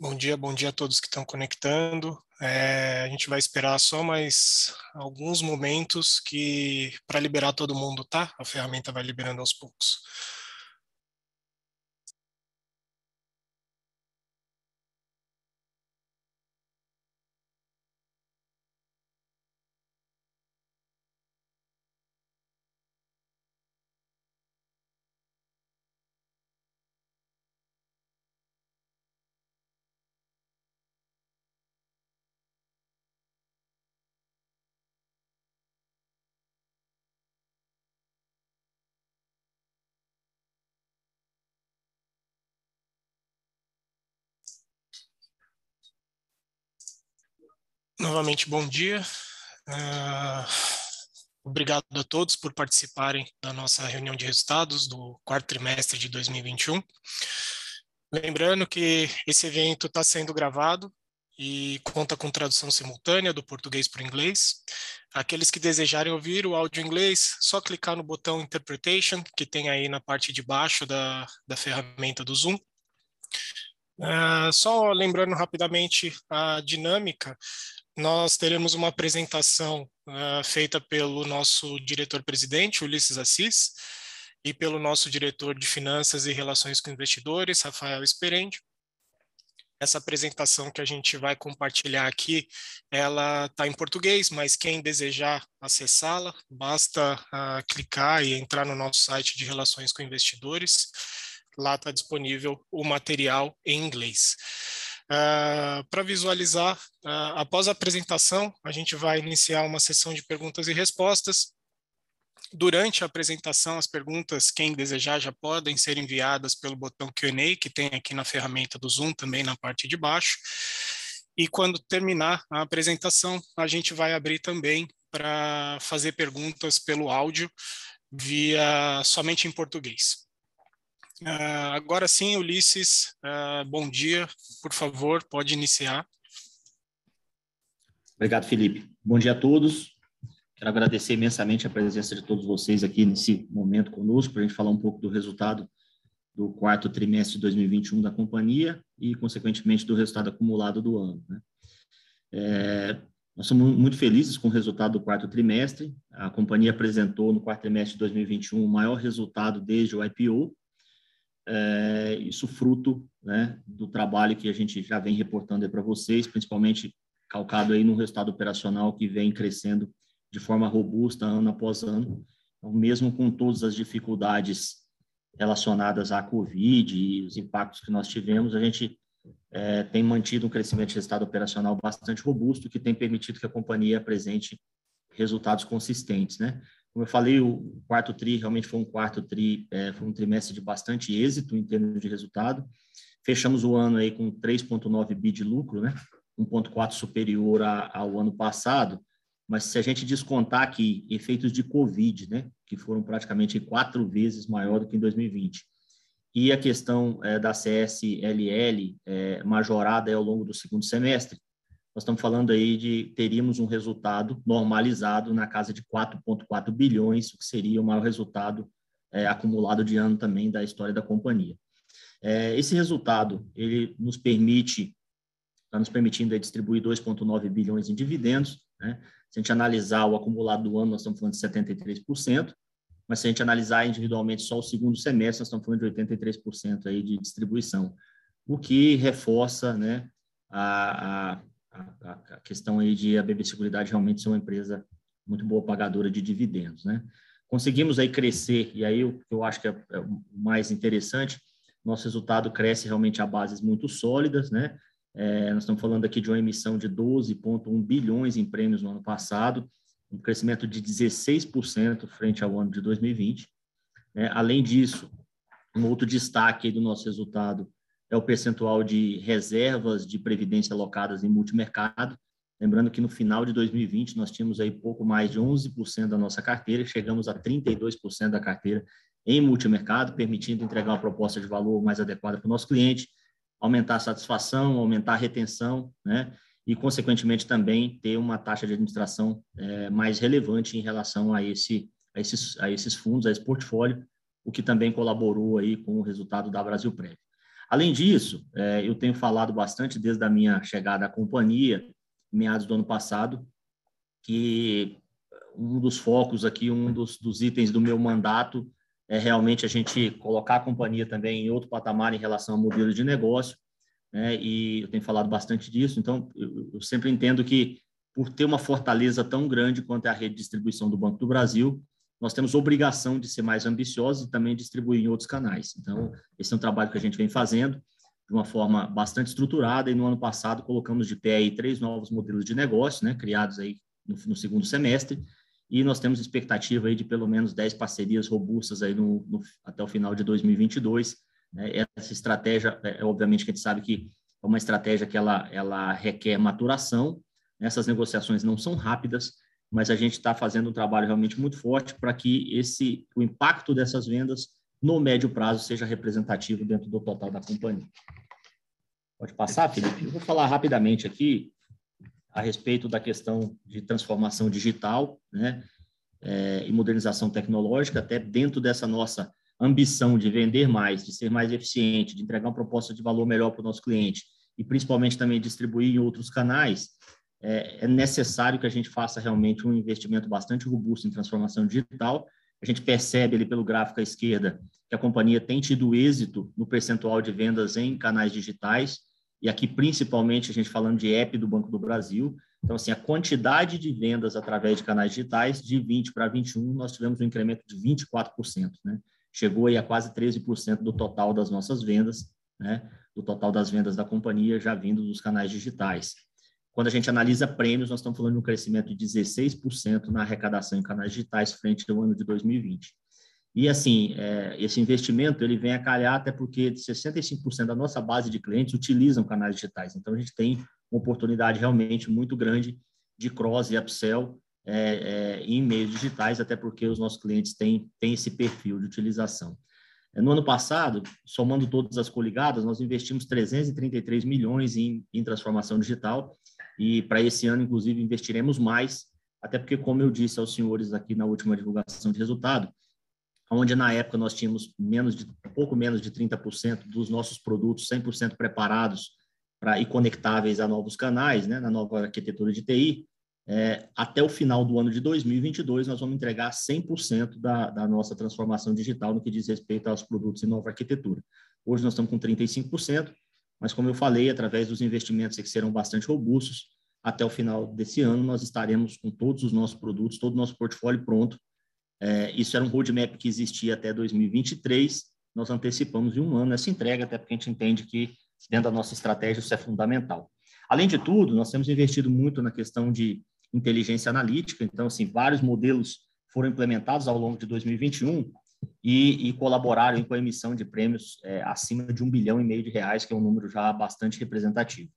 Bom dia, bom dia a todos que estão conectando. É, a gente vai esperar só mais alguns momentos que para liberar todo mundo, tá? A ferramenta vai liberando aos poucos. Novamente, bom dia. Uh, obrigado a todos por participarem da nossa reunião de resultados do quarto trimestre de 2021. Lembrando que esse evento está sendo gravado e conta com tradução simultânea do português para o inglês. Aqueles que desejarem ouvir o áudio em inglês, só clicar no botão Interpretation, que tem aí na parte de baixo da, da ferramenta do Zoom. Uh, só lembrando rapidamente a dinâmica, nós teremos uma apresentação uh, feita pelo nosso diretor-presidente, Ulisses Assis, e pelo nosso diretor de Finanças e Relações com Investidores, Rafael Esperendi. Essa apresentação que a gente vai compartilhar aqui, ela está em português, mas quem desejar acessá-la, basta uh, clicar e entrar no nosso site de Relações com Investidores. Lá está disponível o material em inglês. Uh, Para visualizar, uh, após a apresentação, a gente vai iniciar uma sessão de perguntas e respostas. Durante a apresentação, as perguntas, quem desejar, já podem ser enviadas pelo botão Q&A, que tem aqui na ferramenta do Zoom, também na parte de baixo. E quando terminar a apresentação, a gente vai abrir também para fazer perguntas pelo áudio, via somente em português. Uh, agora sim, Ulisses, uh, bom dia. Por favor, pode iniciar. Obrigado, Felipe. Bom dia a todos. Quero agradecer imensamente a presença de todos vocês aqui nesse momento conosco, para a gente falar um pouco do resultado do quarto trimestre de 2021 da companhia e, consequentemente, do resultado acumulado do ano. Né? É, nós somos muito felizes com o resultado do quarto trimestre. A companhia apresentou no quarto trimestre de 2021 o maior resultado desde o IPO, é, isso fruto né, do trabalho que a gente já vem reportando para vocês, principalmente calcado aí no resultado operacional que vem crescendo de forma robusta ano após ano. Então, mesmo com todas as dificuldades relacionadas à Covid e os impactos que nós tivemos, a gente é, tem mantido um crescimento de resultado operacional bastante robusto, que tem permitido que a companhia apresente resultados consistentes, né? Como eu falei, o quarto tri realmente foi um quarto tri, é, foi um trimestre de bastante êxito em termos de resultado. Fechamos o ano aí com 3,9 bi de lucro, né? 1,4 superior a, ao ano passado. Mas se a gente descontar aqui efeitos de Covid, né? Que foram praticamente quatro vezes maior do que em 2020. E a questão é, da CSLL é, majorada ao longo do segundo semestre, nós estamos falando aí de teríamos um resultado normalizado na casa de 4,4 bilhões, o que seria o maior resultado é, acumulado de ano também da história da companhia. É, esse resultado ele nos permite, está nos permitindo distribuir 2,9 bilhões em dividendos. Né? Se a gente analisar o acumulado do ano, nós estamos falando de 73%, mas se a gente analisar individualmente só o segundo semestre, nós estamos falando de 83% aí de distribuição, o que reforça né, a, a a, a questão aí de a BB Seguridade realmente ser uma empresa muito boa pagadora de dividendos, né? Conseguimos aí crescer, e aí o que eu acho que é, é o mais interessante, nosso resultado cresce realmente a bases muito sólidas, né? É, nós estamos falando aqui de uma emissão de 12,1 bilhões em prêmios no ano passado, um crescimento de 16% frente ao ano de 2020. Né? Além disso, um outro destaque do nosso resultado é o percentual de reservas de previdência alocadas em multimercado. Lembrando que no final de 2020 nós tínhamos aí pouco mais de 11% da nossa carteira, chegamos a 32% da carteira em multimercado, permitindo entregar uma proposta de valor mais adequada para o nosso cliente, aumentar a satisfação, aumentar a retenção, né? E, consequentemente, também ter uma taxa de administração é, mais relevante em relação a, esse, a, esses, a esses fundos, a esse portfólio, o que também colaborou aí com o resultado da Brasil Prévio. Além disso, é, eu tenho falado bastante desde a minha chegada à companhia, meados do ano passado, que um dos focos aqui, um dos, dos itens do meu mandato é realmente a gente colocar a companhia também em outro patamar em relação ao modelo de negócio, né? e eu tenho falado bastante disso, então eu, eu sempre entendo que por ter uma fortaleza tão grande quanto é a rede de distribuição do Banco do Brasil, nós temos obrigação de ser mais ambiciosos e também distribuir em outros canais. Então, esse é um trabalho que a gente vem fazendo de uma forma bastante estruturada e no ano passado colocamos de pé aí três novos modelos de negócio, né, criados aí no, no segundo semestre, e nós temos expectativa aí de pelo menos 10 parcerias robustas aí no, no até o final de 2022. Né? Essa estratégia, é, é, obviamente que a gente sabe que é uma estratégia que ela, ela requer maturação, essas negociações não são rápidas, mas a gente está fazendo um trabalho realmente muito forte para que esse o impacto dessas vendas no médio prazo seja representativo dentro do total da companhia. Pode passar, Felipe? Eu vou falar rapidamente aqui a respeito da questão de transformação digital, né, é, e modernização tecnológica, até dentro dessa nossa ambição de vender mais, de ser mais eficiente, de entregar uma proposta de valor melhor para o nosso cliente e principalmente também distribuir em outros canais, é, é, necessário que a gente faça realmente um investimento bastante robusto em transformação digital. A gente percebe ali pelo gráfico à esquerda que a companhia tem tido êxito no percentual de vendas em canais digitais, e aqui principalmente a gente falando de app do Banco do Brasil. Então, assim, a quantidade de vendas através de canais digitais, de 20 para 21, nós tivemos um incremento de 24%, né? Chegou aí a quase 13% do total das nossas vendas, né? Do total das vendas da companhia já vindo dos canais digitais. Quando a gente analisa prêmios, nós estamos falando de um crescimento de 16% na arrecadação em canais digitais frente ao ano de 2020. E, assim, é, esse investimento ele vem a calhar até porque 65% da nossa base de clientes utilizam canais digitais. Então, a gente tem uma oportunidade realmente muito grande de cross e upsell é, é, em meios digitais, até porque os nossos clientes têm, têm esse perfil de utilização. É, no ano passado, somando todas as coligadas, nós investimos 333 milhões em, em transformação digital e para esse ano, inclusive, investiremos mais, até porque, como eu disse aos senhores aqui na última divulgação de resultado, onde na época nós tínhamos menos de, pouco menos de 30% dos nossos produtos 100% preparados para e conectáveis a novos canais, né, na nova arquitetura de TI, é, até o final do ano de 2022, nós vamos entregar 100% da, da nossa transformação digital no que diz respeito aos produtos em nova arquitetura. Hoje nós estamos com 35%, mas como eu falei, através dos investimentos que serão bastante robustos, até o final desse ano nós estaremos com todos os nossos produtos, todo o nosso portfólio pronto. É, isso era um roadmap que existia até 2023, nós antecipamos em um ano essa entrega, até porque a gente entende que dentro da nossa estratégia isso é fundamental. Além de tudo, nós temos investido muito na questão de inteligência analítica. Então, assim, vários modelos foram implementados ao longo de 2021 e, e colaboraram com a emissão de prêmios é, acima de um bilhão e meio de reais, que é um número já bastante representativo.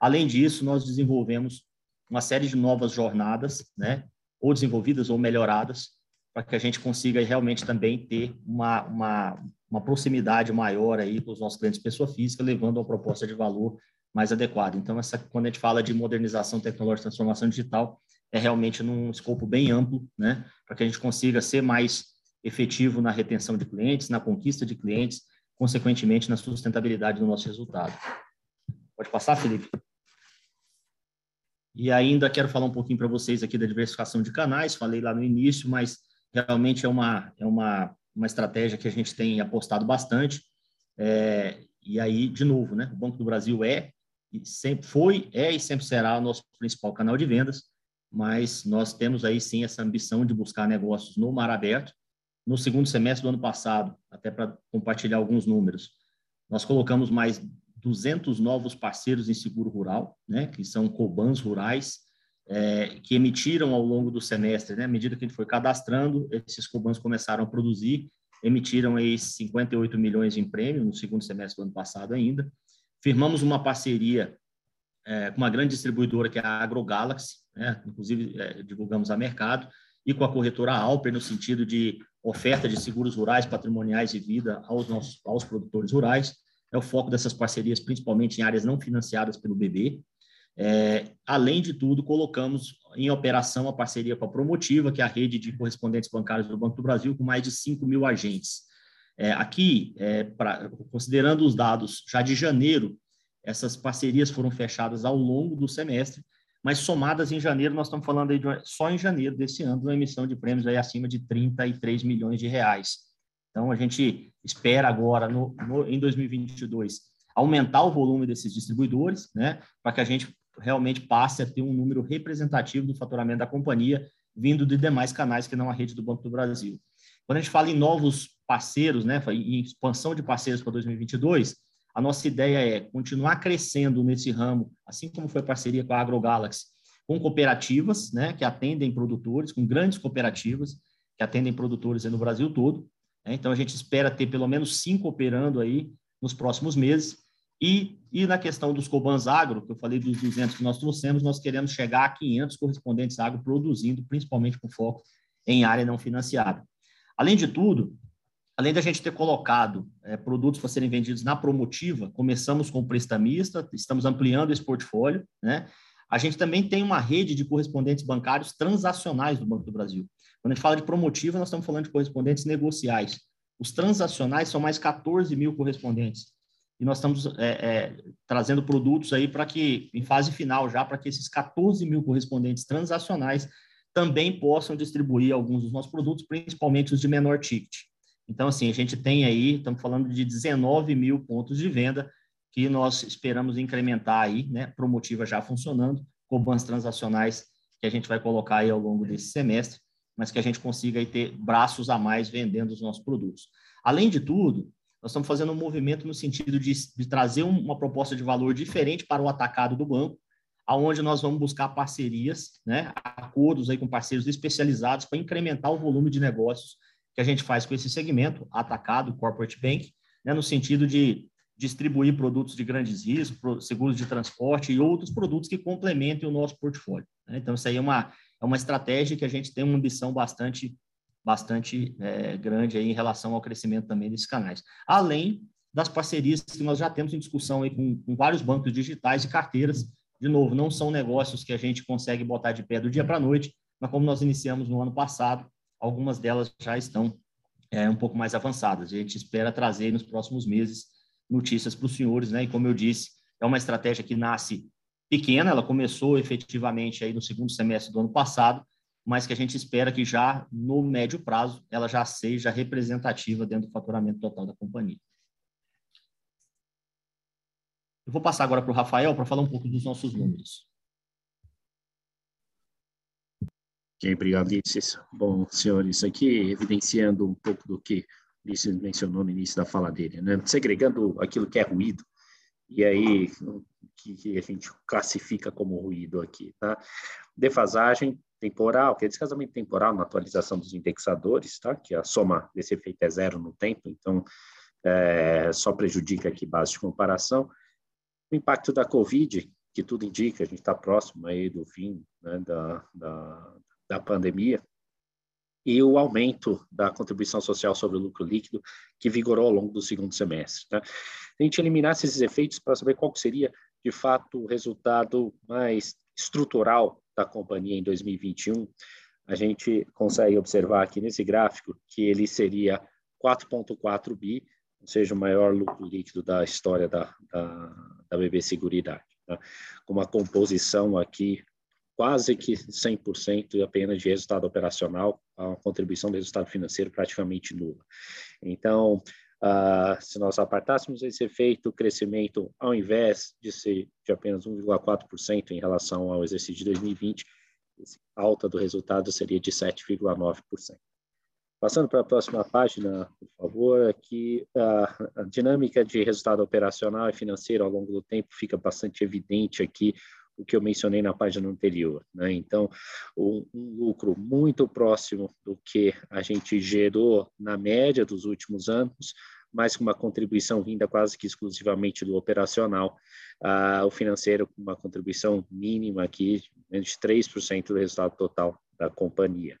Além disso, nós desenvolvemos uma série de novas jornadas, né, ou desenvolvidas ou melhoradas, para que a gente consiga realmente também ter uma, uma, uma proximidade maior aí com os nossos clientes pessoa física, levando a uma proposta de valor mais adequado. Então, essa, quando a gente fala de modernização tecnológica, transformação digital, é realmente num escopo bem amplo, né, para que a gente consiga ser mais efetivo na retenção de clientes, na conquista de clientes, consequentemente na sustentabilidade do nosso resultado. Pode passar, Felipe? E ainda quero falar um pouquinho para vocês aqui da diversificação de canais, falei lá no início, mas realmente é uma, é uma, uma estratégia que a gente tem apostado bastante. É, e aí, de novo, né, o Banco do Brasil é sempre foi, é e sempre será o nosso principal canal de vendas, mas nós temos aí sim essa ambição de buscar negócios no mar aberto. No segundo semestre do ano passado, até para compartilhar alguns números, nós colocamos mais 200 novos parceiros em seguro rural, né, que são cobans rurais, é, que emitiram ao longo do semestre, né, à medida que a gente foi cadastrando, esses cobans começaram a produzir, emitiram aí 58 milhões em prêmio no segundo semestre do ano passado ainda, Firmamos uma parceria é, com uma grande distribuidora que é a AgroGalaxy, né? inclusive é, divulgamos a mercado, e com a corretora Alper, no sentido de oferta de seguros rurais, patrimoniais e vida aos, nossos, aos produtores rurais. É o foco dessas parcerias, principalmente em áreas não financiadas pelo BB. É, além de tudo, colocamos em operação a parceria com a Promotiva, que é a rede de correspondentes bancários do Banco do Brasil, com mais de 5 mil agentes. É, aqui, é, pra, considerando os dados já de janeiro, essas parcerias foram fechadas ao longo do semestre, mas somadas em janeiro, nós estamos falando aí de, só em janeiro desse ano, uma emissão de prêmios aí acima de 33 milhões de reais. Então, a gente espera agora, no, no, em 2022, aumentar o volume desses distribuidores, né, para que a gente realmente passe a ter um número representativo do faturamento da companhia, vindo de demais canais que não a rede do Banco do Brasil. Quando a gente fala em novos parceiros, né, em expansão de parceiros para 2022, a nossa ideia é continuar crescendo nesse ramo, assim como foi a parceria com a AgroGalaxy, com cooperativas, né, que atendem produtores, com grandes cooperativas que atendem produtores no Brasil todo. Né? Então, a gente espera ter pelo menos cinco operando aí nos próximos meses. E, e na questão dos Cobans Agro, que eu falei dos 200 que nós trouxemos, nós queremos chegar a 500 correspondentes agro produzindo, principalmente com foco em área não financiada. Além de tudo, além da gente ter colocado é, produtos para serem vendidos na promotiva, começamos com o prestamista, estamos ampliando esse portfólio, né? A gente também tem uma rede de correspondentes bancários transacionais do Banco do Brasil. Quando a gente fala de promotiva, nós estamos falando de correspondentes negociais. Os transacionais são mais 14 mil correspondentes. E nós estamos é, é, trazendo produtos aí para que, em fase final já, para que esses 14 mil correspondentes transacionais também possam distribuir alguns dos nossos produtos, principalmente os de menor ticket. Então, assim, a gente tem aí, estamos falando de 19 mil pontos de venda que nós esperamos incrementar aí, né? Promotiva já funcionando, com bans transacionais que a gente vai colocar aí ao longo desse semestre mas que a gente consiga aí ter braços a mais vendendo os nossos produtos. Além de tudo, nós estamos fazendo um movimento no sentido de, de trazer uma proposta de valor diferente para o atacado do banco, aonde nós vamos buscar parcerias, né, acordos aí com parceiros especializados para incrementar o volume de negócios que a gente faz com esse segmento, atacado, corporate bank, né, no sentido de distribuir produtos de grandes riscos, seguros de transporte e outros produtos que complementem o nosso portfólio. Né? Então, isso aí é uma, é uma estratégia que a gente tem uma ambição bastante, bastante é, grande aí em relação ao crescimento também desses canais. Além das parcerias que nós já temos em discussão aí com, com vários bancos digitais e carteiras. De novo, não são negócios que a gente consegue botar de pé do dia para a noite, mas como nós iniciamos no ano passado, algumas delas já estão é, um pouco mais avançadas. A gente espera trazer nos próximos meses notícias para os senhores, né? E como eu disse, é uma estratégia que nasce pequena, ela começou efetivamente aí no segundo semestre do ano passado, mas que a gente espera que já no médio prazo ela já seja representativa dentro do faturamento total da companhia. Eu vou passar agora para o Rafael para falar um pouco dos nossos números. Obrigado, Ulisses. Bom, senhores, aqui evidenciando um pouco do que Ulisses mencionou no início da fala dele, né? segregando aquilo que é ruído, e aí que, que a gente classifica como ruído aqui, tá? Defasagem temporal, que é descasamento temporal na atualização dos indexadores, tá? Que a soma desse efeito é zero no tempo, então é, só prejudica aqui base de comparação. O impacto da Covid, que tudo indica, a gente está próximo aí do fim né, da, da, da pandemia, e o aumento da contribuição social sobre o lucro líquido que vigorou ao longo do segundo semestre. Tá? A gente eliminasse esses efeitos para saber qual seria de fato, o resultado mais estrutural da companhia em 2021, a gente consegue observar aqui nesse gráfico que ele seria 4,4 bi, ou seja, o maior lucro líquido da história da, da, da BB Seguridade. Tá? Com uma composição aqui quase que 100% apenas de resultado operacional, a contribuição do resultado financeiro praticamente nula. Então, Uh, se nós apartássemos esse efeito, o crescimento, ao invés de ser de apenas 1,4% em relação ao exercício de 2020, a alta do resultado seria de 7,9%. Passando para a próxima página, por favor, aqui uh, a dinâmica de resultado operacional e financeiro ao longo do tempo fica bastante evidente aqui o que eu mencionei na página anterior. Né? Então, um, lucro muito próximo do que a gente gerou na média dos últimos anos, mas com uma contribuição vinda quase que exclusivamente do operacional, uh, o financeiro com uma contribuição mínima aqui, menos de 3% do resultado total da companhia.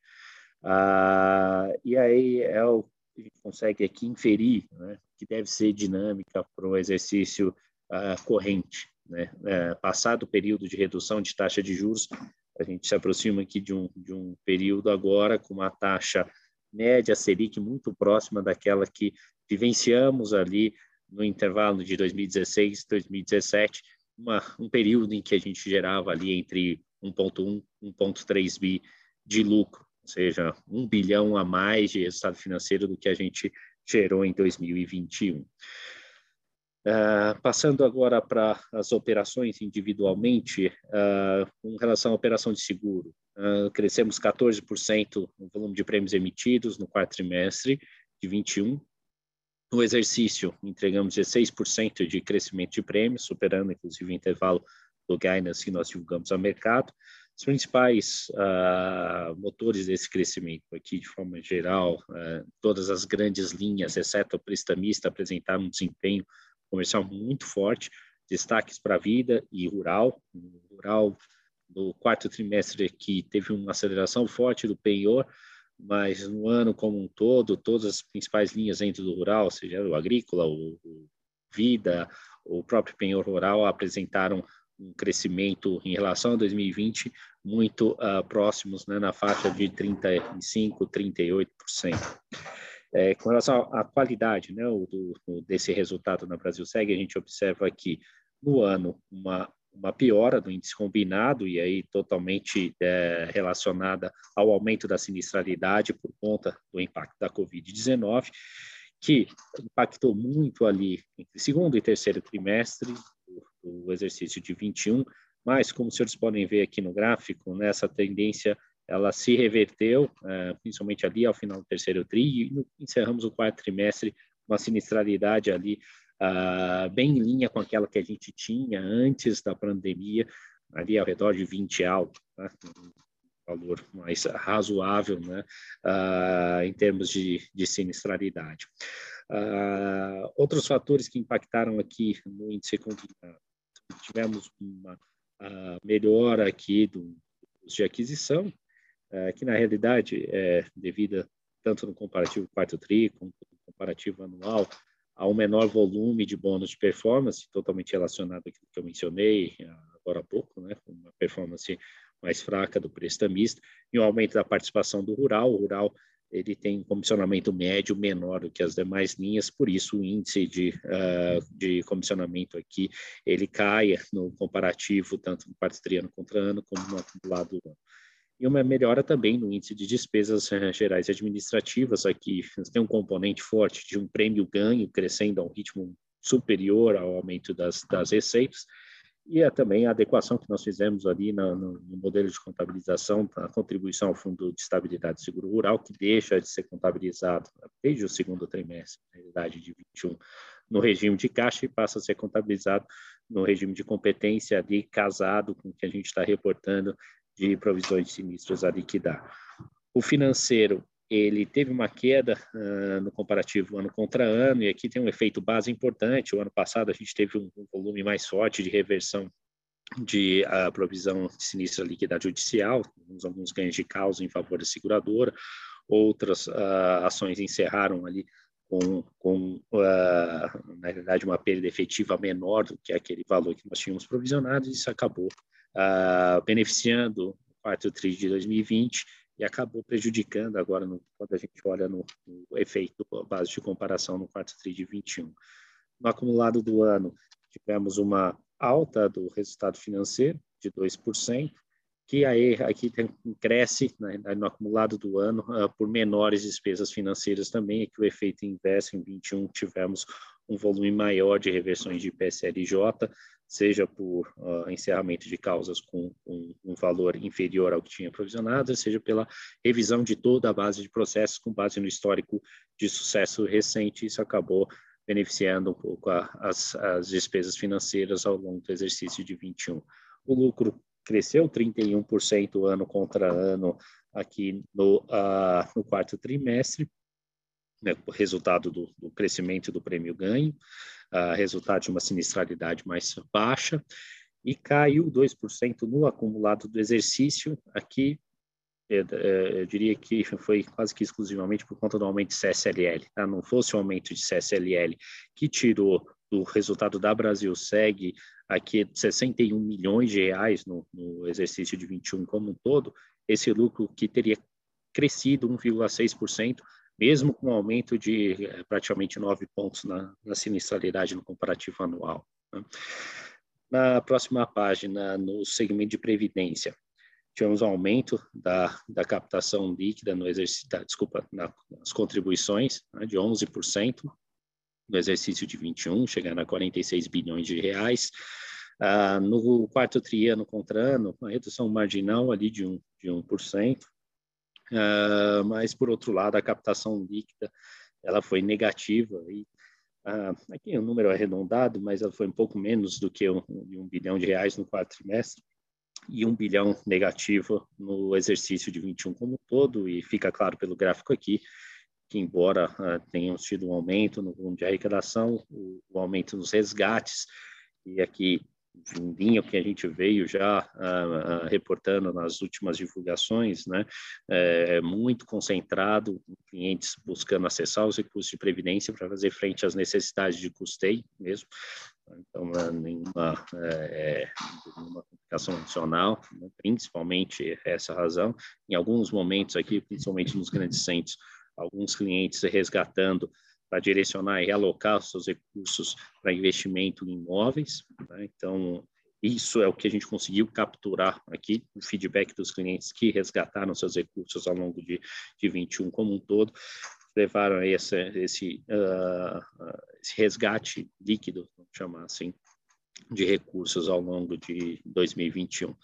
Uh, e aí é o a gente consegue aqui inferir, né, que deve ser dinâmica para o exercício uh, corrente. Né? É, passado o período de redução de taxa de juros, a gente se aproxima aqui de um, de um período agora com uma taxa média Selic muito próxima daquela que vivenciamos ali no intervalo de 2016 e 2017, uma, um período em que a gente gerava ali entre 1,1 e 1,3 bi de lucro, ou seja, um bilhão a mais de resultado financeiro do que a gente gerou em 2021. Uh, passando agora para as operações individualmente, uh, com relação à operação de seguro, uh, crescemos 14% no volume de prêmios emitidos no quarto trimestre de 21. No exercício, entregamos 16% de crescimento de prêmios, superando inclusive o intervalo do guidance que nós divulgamos ao mercado. Os principais motores desse crescimento aqui, de forma geral, todas as grandes linhas, exceto o prestamista, apresentaram um desempenho comercial muito forte, destaques para vida e rural. rural, no quarto trimestre aqui, teve uma aceleração forte do penhor, mas no ano como um todo, todas as principais linhas dentro do rural, seja o agrícola, o, o vida, o próprio penhor rural, apresentaram um crescimento em relação a 2020 muito uh, próximos, né, na faixa de 35, 38%. É, com relação à qualidade né, do, desse resultado na Brasil Segue, a gente observa aqui no ano uma, uma piora do índice combinado e aí totalmente é, relacionada ao aumento da sinistralidade por conta do impacto da Covid-19, que impactou muito ali entre segundo e terceiro trimestre do, do exercício de 21, mas como senhores podem ver aqui no gráfico, né, tendência ela se reverteu, é, principalmente ali ao final do terceiro tri, e encerramos o quarto trimestre uma sinistralidade ali uh, bem em linha com aquela que a gente tinha antes da pandemia, ali ao redor de 20 alto, né? um valor mais razoável né? Uh, em termos de, de sinistralidade. Uh, outros fatores que impactaram aqui no índice tivemos uma melhora aqui do, de aquisição, que na realidade é devida tanto no comparativo quarto tri quanto no comparativo anual a um menor volume de bônus de performance, totalmente relacionado àquilo que eu mencionei agora há pouco, né, uma performance mais fraca do prestamista, e um aumento da participação do rural. O rural ele tem um comissionamento médio menor do que as demais linhas, por isso o índice de, uh, de comissionamento aqui ele cai no comparativo tanto no quarto triano contra ano como no acumulado ano e uma melhora também no índice de despesas eh, gerais administrativas. Aqui tem um componente forte de um prêmio ganho crescendo a um ritmo superior ao aumento das, das receitas, e é também a adequação que nós fizemos ali no, no, modelo de contabilização, a contribuição ao Fundo de Estabilidade e Seguro Rural, que deixa de ser contabilizado desde o segundo trimestre, na realidade de 21, no regime de caixa e passa a ser contabilizado no regime de competência ali, casado com o que a gente está reportando de provisões de sinistros a liquidar. O financeiro, ele teve uma queda uh, no comparativo ano contra ano, e aqui tem um efeito base importante. O ano passado a gente teve um, um volume mais forte de reversão de uh, provisão de sinistro a liquidar judicial, alguns, alguns ganhos de causa em favor da seguradora, outras uh, ações encerraram ali com, com uh, na realidade, uma perda efetiva menor do que aquele valor que nós tínhamos provisionado, e isso acabou uh, beneficiando o quarto TRI de 2020 e acabou prejudicando agora, no, quando a gente olha no, no efeito base de comparação no quarto TRI de 21. No acumulado do ano, tivemos uma alta do resultado financeiro de 2%, que aí aqui tem, cresce né, no acumulado do ano uh, por menores despesas financeiras também, e que o efeito inverso em 21 tivemos um volume maior de reversões de PSLJ, seja por uh, encerramento de causas com um, um, valor inferior ao que tinha provisionado, seja pela revisão de toda a base de processos com base no histórico de sucesso recente. Isso acabou beneficiando um pouco a, as, as despesas financeiras ao longo do exercício de 21. O lucro cresceu 31% ano contra ano aqui no, uh, no quarto trimestre, né, resultado do, do, crescimento do prêmio ganho, uh, resultado de uma sinistralidade mais baixa, e caiu 2% no acumulado do exercício. Aqui, eu, eu, diria que foi quase que exclusivamente por conta do aumento de CSLL. Tá? Não fosse o aumento de CSLL que tirou do resultado da Brasil segue aqui 61 milhões de reais no, no exercício de 21 como um todo, esse lucro que teria crescido 1,6%, mesmo com um aumento de é, praticamente 9 pontos na, na sinistralidade no comparativo anual. Né? Na próxima página, no segmento de previdência, tivemos um aumento da, da captação líquida no exercício, desculpa, nas contribuições, né, de 11% no exercício de 21, chegando a 46 bilhões de reais. Ah, no quarto triano contra ano, uma redução marginal ali de 1%, de 1%. Ah, mas, por outro lado, a captação líquida ela foi negativa e ah, aqui o um número arredondado, mas ela foi um pouco menos do que um, um bilhão de reais no quarto trimestre e um bilhão negativo no exercício de 21 como um todo, e fica claro pelo gráfico aqui que, embora uh, tenhamos tido um aumento no volume de arrecadação, o, o aumento nos resgates, e aqui linha que a gente veio já uh, reportando nas últimas divulgações, né, é muito concentrado clientes buscando acessar os recursos de previdência para fazer frente às necessidades de custeio mesmo. Então, nenhuma, é, nenhuma complicação adicional, né, principalmente essa razão. Em alguns momentos aqui, principalmente nos grandes centros, alguns clientes resgatando para direcionar e alocar os seus recursos para investimento em imóveis. Né? Então, isso é o que a gente conseguiu capturar aqui, o feedback dos clientes que resgataram seus recursos ao longo de, de 21 como um todo, levaram a esse, esse, uh, esse resgate líquido, vamos chamar assim, de recursos ao longo de 2021.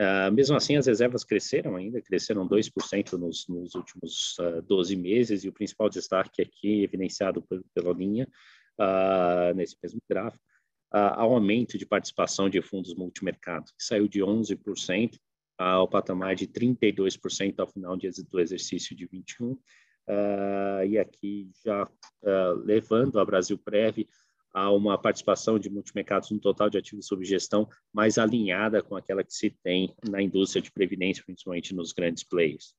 Uh, mesmo assim, as reservas cresceram ainda, cresceram 2% nos, nos últimos uh, ah, 12 meses, e o principal destaque aqui, evidenciado por, pela linha, uh, nesse mesmo gráfico, ao aumento de participação de fundos multimercado, que saiu de 11% ao patamar de 32% ao final do exercício de 21, e aqui já levando a Brasil Prev a uma participação de multimercados no total de ativos sob gestão mais alinhada com aquela que se tem na indústria de previdência, principalmente nos grandes players.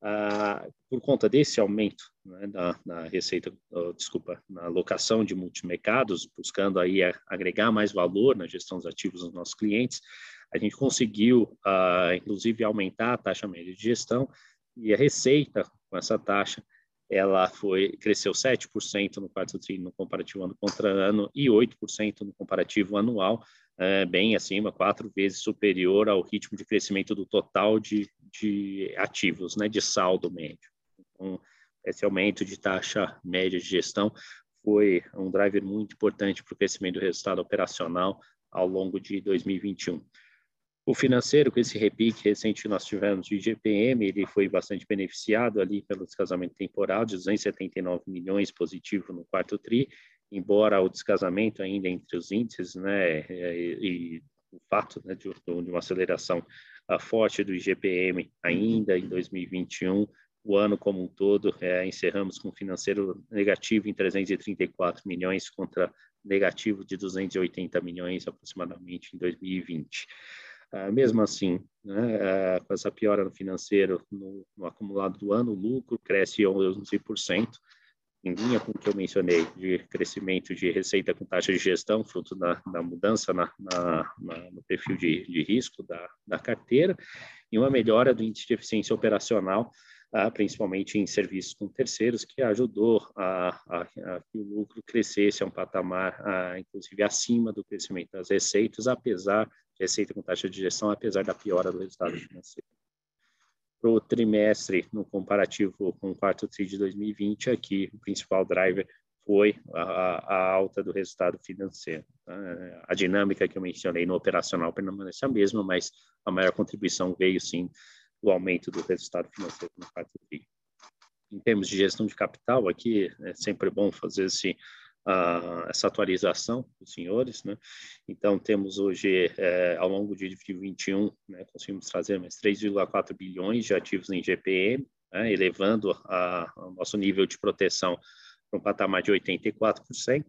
Ah, por conta desse aumento né, na, na, receita, oh, desculpa, na alocação de multimercados, buscando aí a, agregar mais valor na gestão dos ativos dos nossos clientes, a gente conseguiu, ah, inclusive, aumentar a taxa média de gestão e a receita com essa taxa ela foi cresceu 7% no quarto tri no comparativo ano contra ano e 8% no comparativo anual, é, bem acima, quatro vezes superior ao ritmo de crescimento do total de, de ativos, né, de saldo médio. Então, esse aumento de taxa média de gestão foi um driver muito importante para o crescimento do resultado operacional ao longo de 2021. O financeiro, com esse repique recente que nós tivemos de IGPM, ele foi bastante beneficiado ali pelo descasamento temporal, de 279 milhões positivo no quarto TRI, embora o descasamento ainda entre os índices, né, e, e o fato né, de, de, uma aceleração uh, forte do IGPM ainda em 2021, o ano como um todo, é, encerramos com financeiro negativo em 334 milhões contra negativo de 280 milhões aproximadamente em 2020. Ah, mesmo assim, né, uh, com essa piora no no, no, acumulado do ano, o lucro cresce 11%, em linha com o que eu mencionei, de crescimento de receita com taxa de gestão, fruto da, da mudança na, na, na, no perfil de, de risco da, da carteira, e uma melhora do índice de eficiência operacional, uh, principalmente em serviços com terceiros, que ajudou a, a, a que o lucro crescesse a um patamar, inclusive, acima do crescimento das receitas, apesar receita com taxa de gestão, apesar da piora do resultado financeiro. Para o trimestre, no comparativo com o quarto TRI de 2020, aqui o principal driver foi a, a, alta do resultado financeiro. Tá? A dinâmica que eu mencionei no operacional permanece a mesma, mas a maior contribuição veio sim do aumento do resultado financeiro no quarto TRI. Em termos de gestão de capital, aqui é sempre bom fazer esse, uh, essa atualização dos senhores. Né? Então, temos hoje, é, ao longo de 2021, né, conseguimos trazer mais 3,4 bilhões de ativos em GPM, né, elevando a, o nosso nível de proteção para um patamar de 84%.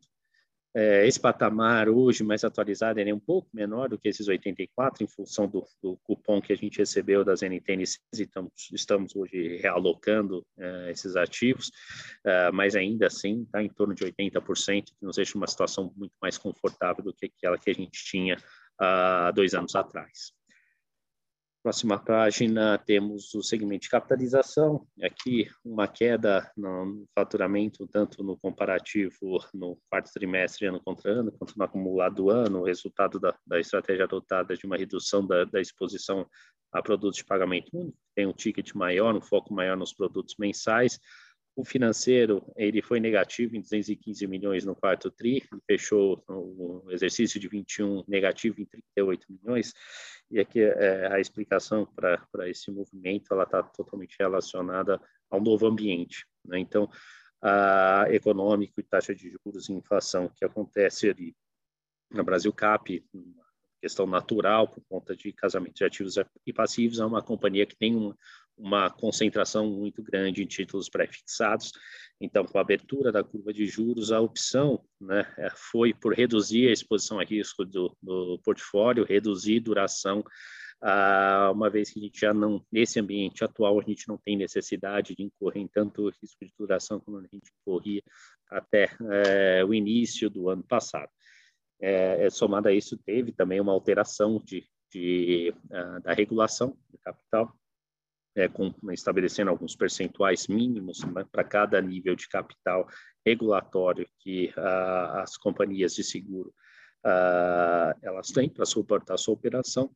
É, esse patamar hoje mais atualizado é um pouco menor do que esses 84 em função do, do cupom que a gente recebeu das NTNCs e estamos, estamos hoje realocando é, esses ativos, é, mas ainda assim está em torno de 80%, que nos deixa uma situação muito mais confortável do que aquela que a gente tinha há dois anos atrás. Próxima página, temos o segmento de capitalização. Aqui, uma queda no faturamento, tanto no comparativo no quarto trimestre, ano contra ano, quanto no acumulado do ano, resultado da, da estratégia adotada de uma redução da, da exposição a produtos de pagamento único, tem um ticket maior, um foco maior nos produtos mensais, o financeiro ele foi negativo em 215 milhões no quarto tri, fechou o exercício de 21 negativo em 38 milhões. E aqui é, a explicação para esse movimento ela está totalmente relacionada ao novo ambiente. Né? Então, a econômico e taxa de juros e inflação que acontece ali no Brasil Cap, questão natural por conta de casamento de ativos e passivos, é uma companhia que tem um, uma concentração muito grande em títulos pré-fixados. Então, com a abertura da curva de juros, a opção né, é, foi por reduzir a exposição a risco do, do portfólio, reduzir duração, ah, uma vez que a gente já não, nesse ambiente atual, a gente não tem necessidade de incorrer em tanto risco de duração como a gente corria até é, o início do ano passado. É, é, somado a isso, teve também uma alteração de, de uh, da regulação do capital, é, com, estabelecendo alguns percentuais mínimos para cada nível de capital regulatório que uh, as companhias de seguro uh, elas têm para suportar a sua operação.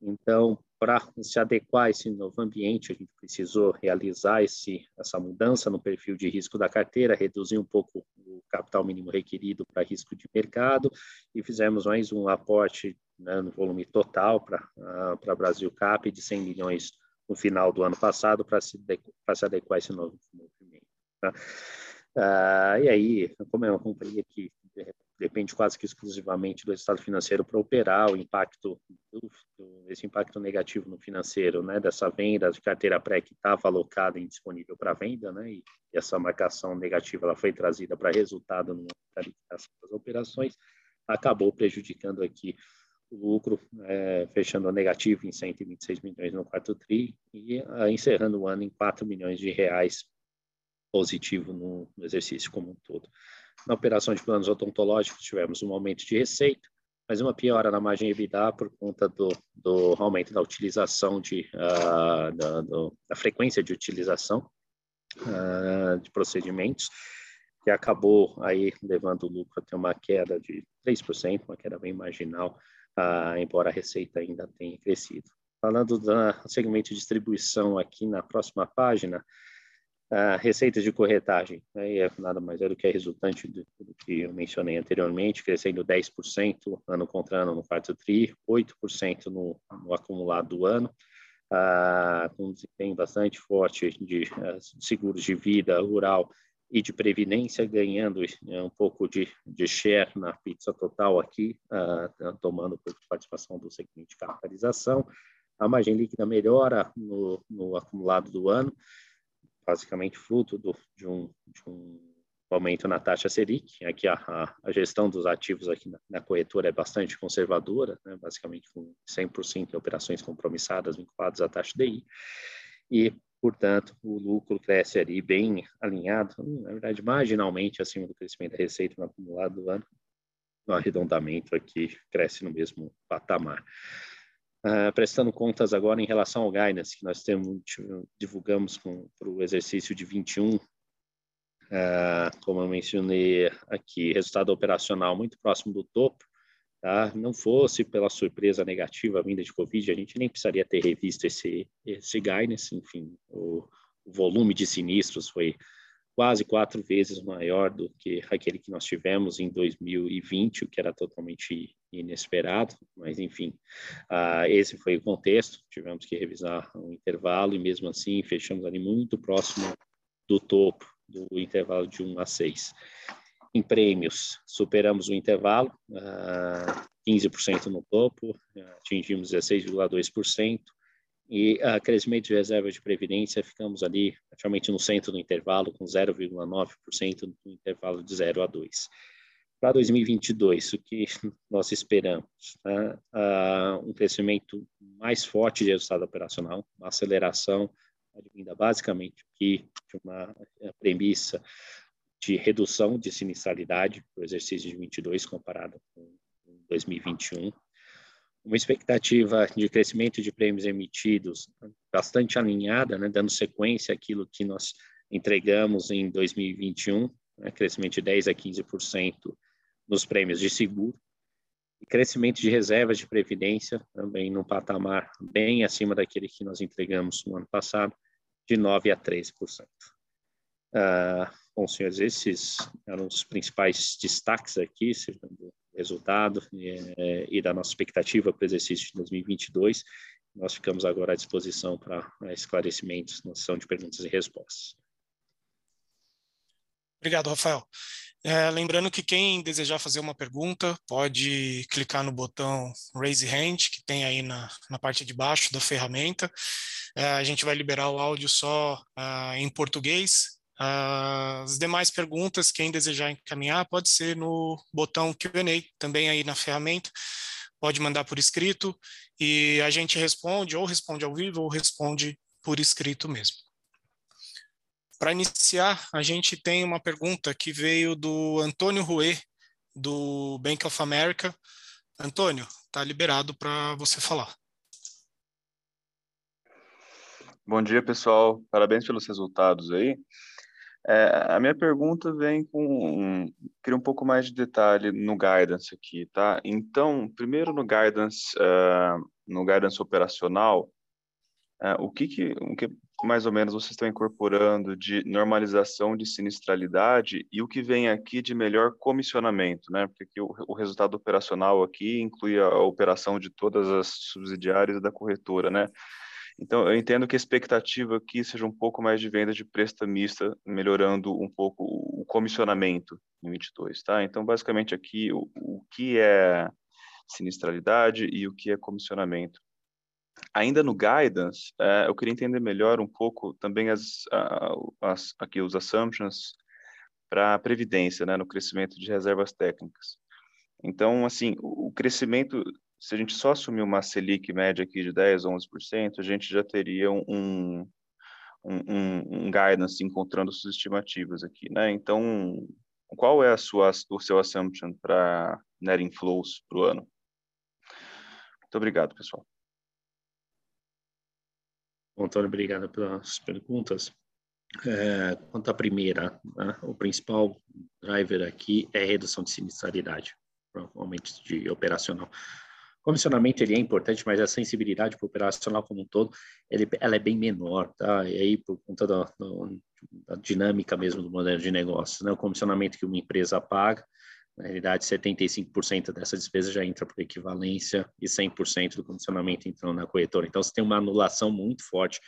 Então, para se adequar a esse novo ambiente, a gente precisou realizar esse, essa mudança no perfil de risco da carteira, reduzir um pouco o capital mínimo requerido para risco de mercado e fizemos mais um aporte né, no volume total para uh, Brasil Cap de 100 milhões no final do ano passado para se, se adequar a esse novo movimento. Tá? Ah, e aí, como é uma companhia que depende quase que exclusivamente do estado financeiro para operar o impacto, esse impacto negativo no financeiro, né, dessa venda de carteira pré que estava alocada e disponível para venda, né, e essa marcação negativa ela foi trazida para resultado no das operações, acabou prejudicando aqui lucro é, fechando negativo em 126 milhões no quarto TRI e uh, encerrando o ano em 4 milhões de reais positivo no, no, exercício como um todo. Na operação de planos odontológicos tivemos um aumento de receita, mas uma piora na margem EBITDA por conta do, do aumento da utilização de, uh, da, do, da, frequência de utilização uh, de procedimentos, que acabou aí levando o lucro a ter uma queda de 3%, uma queda bem marginal, ah, embora a receita ainda tenha crescido. Falando do segmento de distribuição aqui na próxima página, a receita de corretagem, né, é nada mais é do que a resultante do, do, que eu mencionei anteriormente, crescendo 10% ano contra ano no quarto TRI, 8% no, no acumulado do ano, ah, com um desempenho bastante forte de uh, seguros de vida rural e de previdência, ganhando né, um pouco de, de share na pizza total aqui, uh, tomando um pouco de participação do segmento de capitalização. A margem líquida melhora no, no acumulado do ano, basicamente fruto do, de, um, de um aumento na taxa Selic. Aqui a, a, a gestão dos ativos aqui na, na corretora é bastante conservadora, né, basicamente com 100% de operações compromissadas vinculadas à taxa DI. E portanto, o lucro cresce ali bem alinhado, na verdade, marginalmente acima do crescimento da receita no acumulado do ano. No arredondamento aqui, cresce no mesmo patamar. Uh, prestando contas agora em relação ao guidance que nós temos, divulgamos para o exercício de 21, uh, ah, como eu mencionei aqui, resultado operacional muito próximo do topo, Tá? Não fosse pela surpresa negativa vinda de Covid, a gente nem precisaria ter revisto esse, esse guidance. Enfim, o, o volume de sinistros foi quase quatro vezes maior do que aquele que nós tivemos em 2020, o que era totalmente inesperado, mas enfim, uh, esse foi o contexto, tivemos que revisar um intervalo e mesmo assim fechamos ali muito próximo do topo do intervalo de 1 a 6. Em prêmios, superamos o intervalo, uh, ah, 15% no topo, atingimos 16,2%, e a uh, crescimento de reserva de previdência, ficamos ali praticamente no centro do intervalo, com 0,9% no intervalo de 0 a 2. Para 2022, o que nós esperamos? Uh, um crescimento mais forte de resultado operacional, uma aceleração advinda basicamente aqui de uma premissa de redução de sinistralidade para o exercício de 22 comparado com 2021, uma expectativa de crescimento de prêmios emitidos bastante alinhada, né, dando sequência àquilo que nós entregamos em 2021, né, crescimento de 10 a 15% nos prêmios de seguro, e crescimento de reservas de previdência também num patamar bem acima daquele que nós entregamos no ano passado, de 9 a 13%. Ah, bom, senhores, esses eram os principais destaques aqui, do resultado e, e da nossa expectativa para o exercício de 2022. Nós ficamos agora à disposição para esclarecimentos na sessão de perguntas e respostas. Obrigado, Rafael. É, lembrando que quem desejar fazer uma pergunta pode clicar no botão Raise Hand, que tem aí na, na parte de baixo da ferramenta. É, a gente vai liberar o áudio só uh, em português. Uh, as demais perguntas, quem desejar encaminhar, pode ser no botão Q&A, também aí na ferramenta. Pode mandar por escrito e a gente responde, ou responde ao vivo, ou responde por escrito mesmo. Para iniciar, a gente tem uma pergunta que veio do Antônio Rouet, do Bank of America. Antônio, está liberado para você falar. Bom dia, pessoal. Parabéns pelos resultados aí. É, a minha pergunta vem com um, queria um pouco mais de detalhe no guidance aqui, tá? Então, primeiro no guidance, uh, no guidance operacional, uh, o que que, o que mais ou menos vocês estão incorporando de normalização de sinistralidade e o que vem aqui de melhor comissionamento, né? Porque o, o resultado operacional aqui inclui a, a operação de todas as subsidiárias da corretora, né? Então, eu entendo que a expectativa aqui seja um pouco mais de venda de prestamista, melhorando um pouco o comissionamento em 22, tá? Então, basicamente aqui, o, o que é sinistralidade e o que é comissionamento. Ainda no guidance, é, eu queria entender melhor um pouco também as, as aqui os assumptions para a previdência, né, no crescimento de reservas técnicas. Então, assim, o crescimento, se a gente só assumir uma Selic média aqui de 10, 11%, a gente já teria um, um, um, um guidance encontrando suas estimativas aqui, né? Então, qual é a sua, o seu assumption para net inflows para o ano? Muito obrigado, pessoal. Bom, Antônio, obrigado pelas perguntas. É, quanto à primeira, né, o principal driver aqui é redução de sinistralidade, provavelmente de operacional. Comissionamento ele é importante, mas a sensibilidade para o operacional como um todo, ele, ela é bem menor, tá? E aí, por conta da, da dinâmica mesmo do modelo de negócio, né? O comissionamento que uma empresa paga, na realidade, 75% dessa despesa já entra por equivalência e 100% do comissionamento entrando na corretora. Então, você tem uma anulação muito forte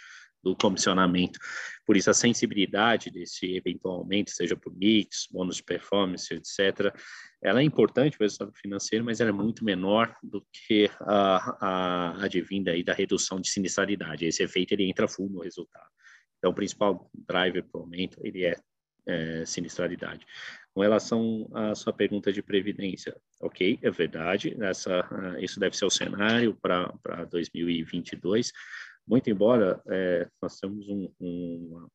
do comissionamento. Por isso, a sensibilidade desse eventual aumento, seja por mix, bônus de performance, etc., ela é importante para o resultado financeiro, mas ela é muito menor do que a, a advinda aí da redução de sinistralidade. Esse efeito ele entra full no resultado. Então, o principal driver para o aumento ele é, é sinistralidade. Com relação à sua pergunta de previdência, ok, é verdade, essa, isso deve ser o cenário para 2022, muito embora é, nós temos um, um,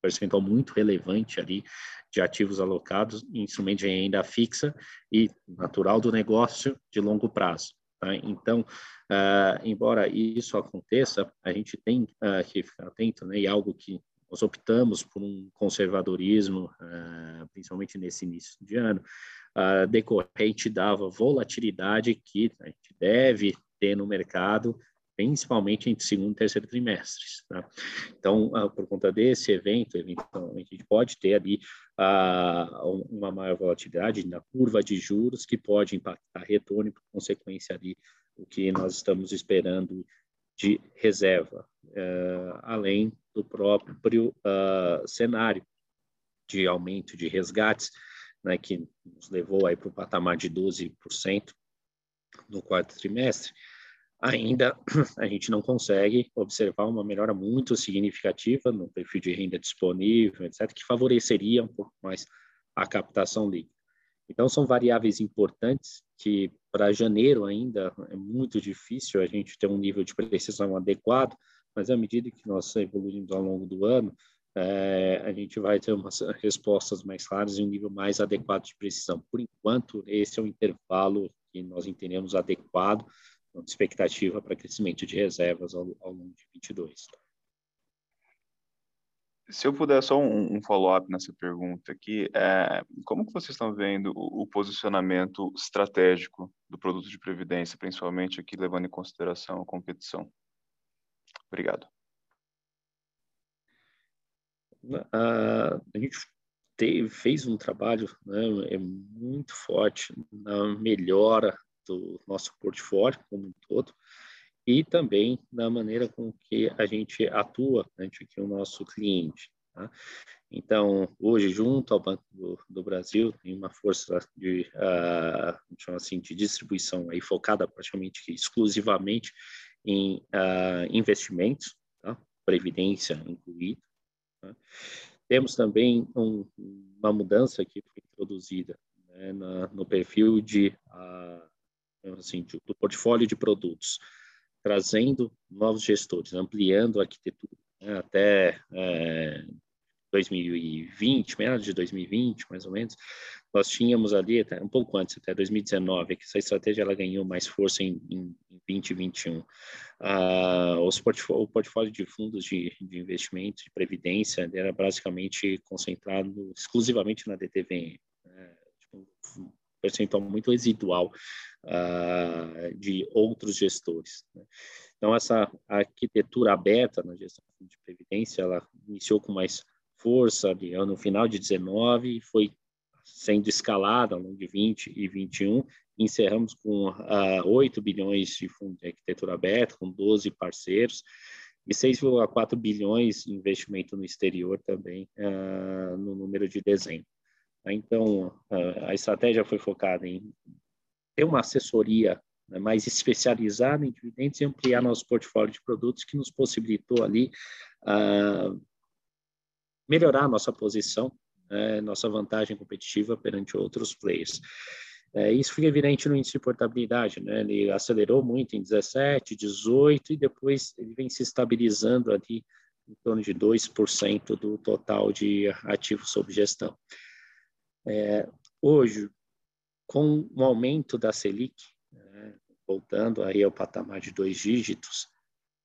percentual muito relevante ali de ativos alocados em instrumentos de renda fixa e natural do negócio de longo prazo. Tá? Então, uh, embora isso aconteça, a gente tem uh, que ficar atento, né, e algo que nós optamos por um conservadorismo, uh, principalmente nesse início de ano, decorrente da volatilidade que a gente deve ter no mercado, principalmente entre segundo e terceiro trimestres. Tá? Então, uh, por conta desse evento, eventualmente a gente pode ter ali uma maior volatilidade na curva de juros que pode impactar retorno e, por consequência, ali o que nós estamos esperando de reserva, uh, além do próprio uh, cenário de aumento de resgates, né, que nos levou aí para o patamar de 12% no quarto trimestre, ainda a gente não consegue observar uma melhora muito significativa no perfil de renda disponível, etc., que favoreceria um pouco mais a captação líquida. Então, são variáveis importantes que, para janeiro ainda, é muito difícil a gente ter um nível de precisão adequado, mas à medida que nós evoluímos ao longo do ano, é, a gente vai ter umas respostas mais claras e um nível mais adequado de precisão. Por enquanto, esse é o intervalo que nós entendemos adequado, expectativa para crescimento de reservas ao, ao longo de 22. Se eu puder só um, um follow-up nessa pergunta aqui, é, como que vocês estão vendo o, o, posicionamento estratégico do produto de previdência, principalmente aqui levando em consideração a competição? Obrigado. Uh, a gente teve, fez um trabalho né, é muito forte na melhora do nosso portfólio como um todo e também na maneira com que a gente atua ante aqui o nosso cliente. Tá? Então, hoje, junto ao Banco do, do Brasil, tem uma força de, uh, assim, de distribuição aí focada praticamente exclusivamente em uh, investimentos, tá? previdência incluída. Tá? Temos também um, uma mudança que foi introduzida né, na, no perfil de, uh, assim, do portfólio de produtos trazendo novos gestores, ampliando a arquitetura né, até é, 2020, meados de 2020, mais ou menos, nós tínhamos ali, até, um pouco antes, até 2019, que essa estratégia ela ganhou mais força em, em 2021. Ah, os portfólio, o portfólio de fundos de, de investimento, de previdência, era basicamente concentrado exclusivamente na DTVM. Né, tipo, percentual muito residual uh, de outros gestores. Né? Então, essa arquitetura aberta na gestão de previdência, ela iniciou com mais força ali, no final de 19 e foi sendo escalada ao longo de 20 e 21. Encerramos com uh, ah, 8 bilhões de fundos de arquitetura aberta, com 12 parceiros, e 6,4 bilhões de investimento no exterior também uh, no número de dezembro. Então, uh, a estratégia foi focada em ter uma assessoria né, mais especializada em dividendos e ampliar nosso portfólio de produtos que nos possibilitou ali melhorar nossa posição, né, nossa vantagem competitiva perante outros players. É, isso fica evidente no índice de portabilidade, né? Ele acelerou muito em 17, 18 e depois ele vem se estabilizando ali em torno de 2% do total de ativos sob gestão. É, hoje, com o aumento da Selic, né, voltando aí ao patamar de dois dígitos,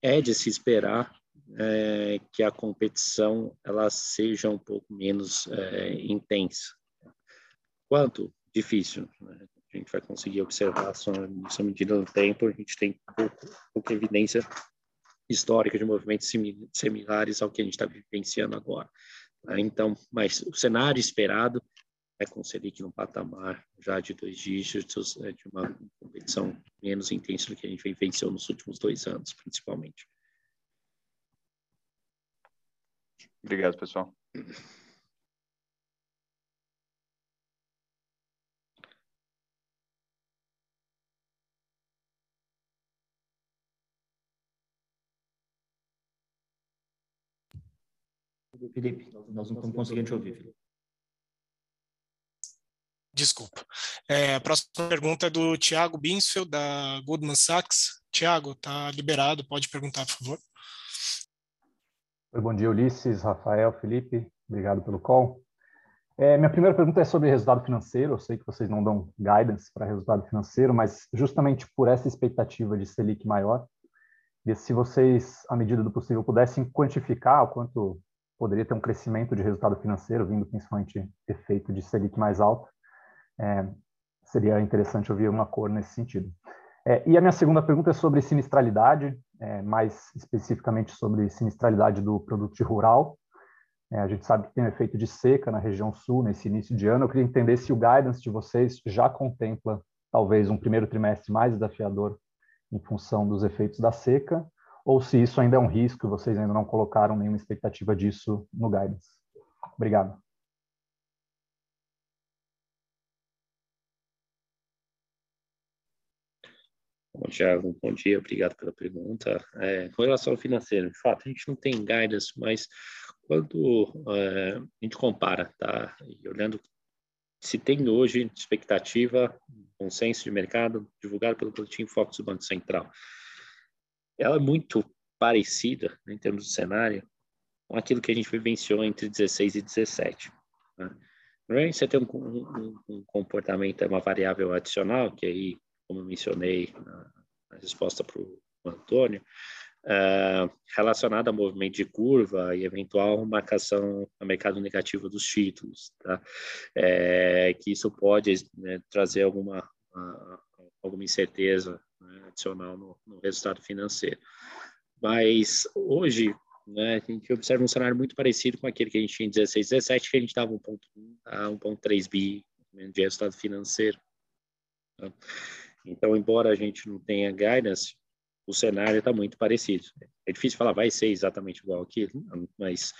é de se esperar é, que a competição ela seja um pouco menos é, intensa. Quanto? Difícil. Né? A gente vai conseguir observar só nessa medida do tempo, a gente tem pouco, pouca evidência histórica de movimentos similares ao que a gente está vivenciando agora. Tá? Então, mas o cenário esperado é com o Selic no patamar já de dois dígitos, é de uma competição menos intensa do que a gente vivenciou nos últimos dois anos, principalmente. Obrigado, pessoal. Felipe, nós não estamos conseguindo te ouvir, Felipe. Desculpa. É, a próxima pergunta é do Tiago Binsfeld, da Goldman Sachs. Tiago, está liberado, pode perguntar, por favor. Bom dia, Ulisses, Rafael, Felipe, obrigado pelo call. É, minha primeira pergunta é sobre resultado financeiro. Eu sei que vocês não dão guidance para resultado financeiro, mas justamente por essa expectativa de Selic maior, e se vocês, à medida do possível, pudessem quantificar o quanto poderia ter um crescimento de resultado financeiro, vindo principalmente efeito de Selic mais alto, é, seria interessante ouvir uma cor nesse sentido. É, e a minha segunda pergunta é sobre sinistralidade, é, mais especificamente sobre sinistralidade do produto rural. É, a gente sabe que tem um efeito de seca na região sul nesse início de ano. Eu queria entender se o guidance de vocês já contempla talvez um primeiro trimestre mais desafiador em função dos efeitos da seca, ou se isso ainda é um risco e vocês ainda não colocaram nenhuma expectativa disso no guidance. Obrigado. Bom, Thiago, bom dia, obrigado pela pergunta. É, com relação ao financeiro, de fato, a gente não tem guidance, mas quando é, a gente compara, tá? E olhando se tem hoje expectativa, consenso de mercado divulgado pelo Boletim Focus do Banco Central, ela é muito parecida, né, em termos de cenário, com aquilo que a gente vivenciou entre 16 e 17. Né? Você tem um, um, um comportamento, é uma variável adicional, que aí como eu mencionei na, na resposta para o Antônio, uh, relacionada a movimento de curva e eventual marcação a mercado negativo dos títulos, tá? É, que isso pode né, trazer alguma, alguma incerteza né, adicional no, no, resultado financeiro. Mas hoje, né, a gente observa um cenário muito parecido com aquele que a gente tinha em 16, 17, que a gente estava 1.1 a 1.3 bi de resultado financeiro. Tá? Então, embora a gente não tenha guidance, o cenário está muito parecido. É difícil falar, vai ser exatamente igual aqui, mas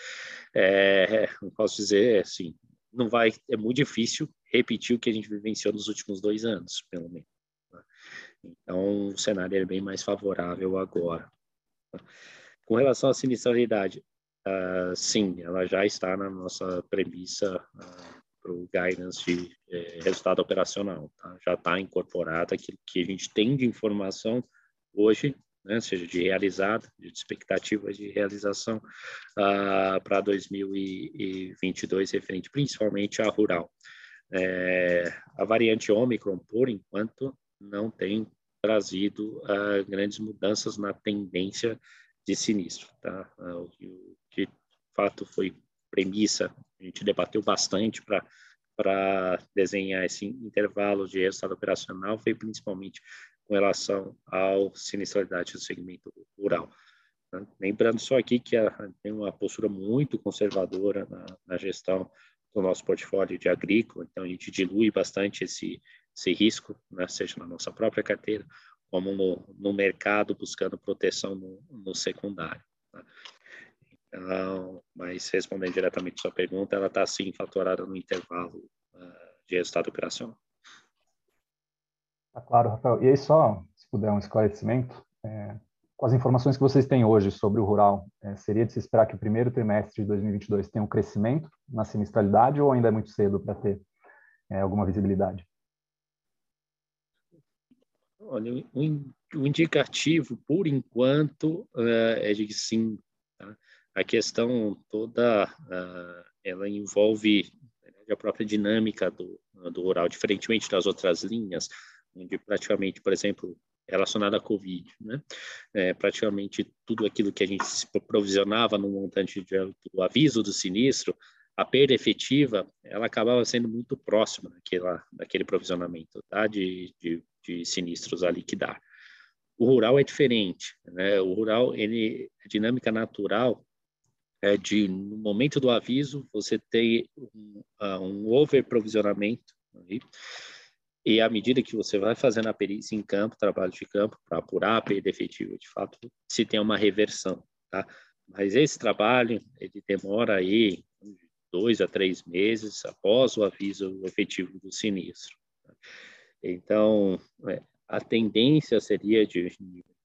é, posso dizer assim, não vai, é muito difícil repetir o que a gente vivenciou nos últimos dois anos, pelo menos. Né? Então, o cenário é bem mais favorável agora. Com relação à sinistralidade, uh, sim, ela já está na nossa premissa uh, para o guidance de eh, resultado operacional. Tá? Já está incorporado aquilo que a gente tem de informação hoje, né, seja de realizado, de expectativa de realização uh, para 2022, referente principalmente à rural. É, a variante Omicron, por enquanto, não tem trazido uh, grandes mudanças na tendência de sinistro. Tá? Uh, o que, de fato, foi premissa, a gente debateu bastante para para desenhar esse intervalo de resultado operacional foi principalmente com relação ao sinistralidade do segmento rural. Né? Lembrando só aqui que a, tem uma postura muito conservadora na, na, gestão do nosso portfólio de agrícola, então a gente dilui bastante esse, esse risco, né? seja na nossa própria carteira, como no, no mercado, buscando proteção no, no secundário. Né? Mas respondendo diretamente sua pergunta, ela está sim fatorada no intervalo uh, de resultado operacional. Tá claro, Rafael. E aí, só, se puder um esclarecimento, é, com as informações que vocês têm hoje sobre o rural, é, seria de se esperar que o primeiro trimestre de 2022 tenha um crescimento na sinistralidade ou ainda é muito cedo para ter é, alguma visibilidade? Olha, o indicativo, por enquanto, é, é de que sim. Tá? A questão toda, uh, ela envolve a própria dinâmica do, do rural, diferentemente das outras linhas, onde praticamente, por exemplo, relacionado à Covid, né? É, praticamente tudo aquilo que a gente se provisionava no montante do aviso do sinistro, a perda efetiva, ela acabava sendo muito próxima daquela, daquele provisionamento, tá? De, de, de sinistros a liquidar. O rural é diferente, né? O rural, ele, a dinâmica natural é de, no momento do aviso, você tem um, uh, um overprovisionamento, aí, e à medida que você vai fazendo a perícia em campo, trabalho de campo, para apurar a perda efetiva, de fato, se tem uma reversão, tá? Mas esse trabalho, ele demora aí dois a três meses após o aviso efetivo do sinistro. Tá? Então, é, a tendência seria de,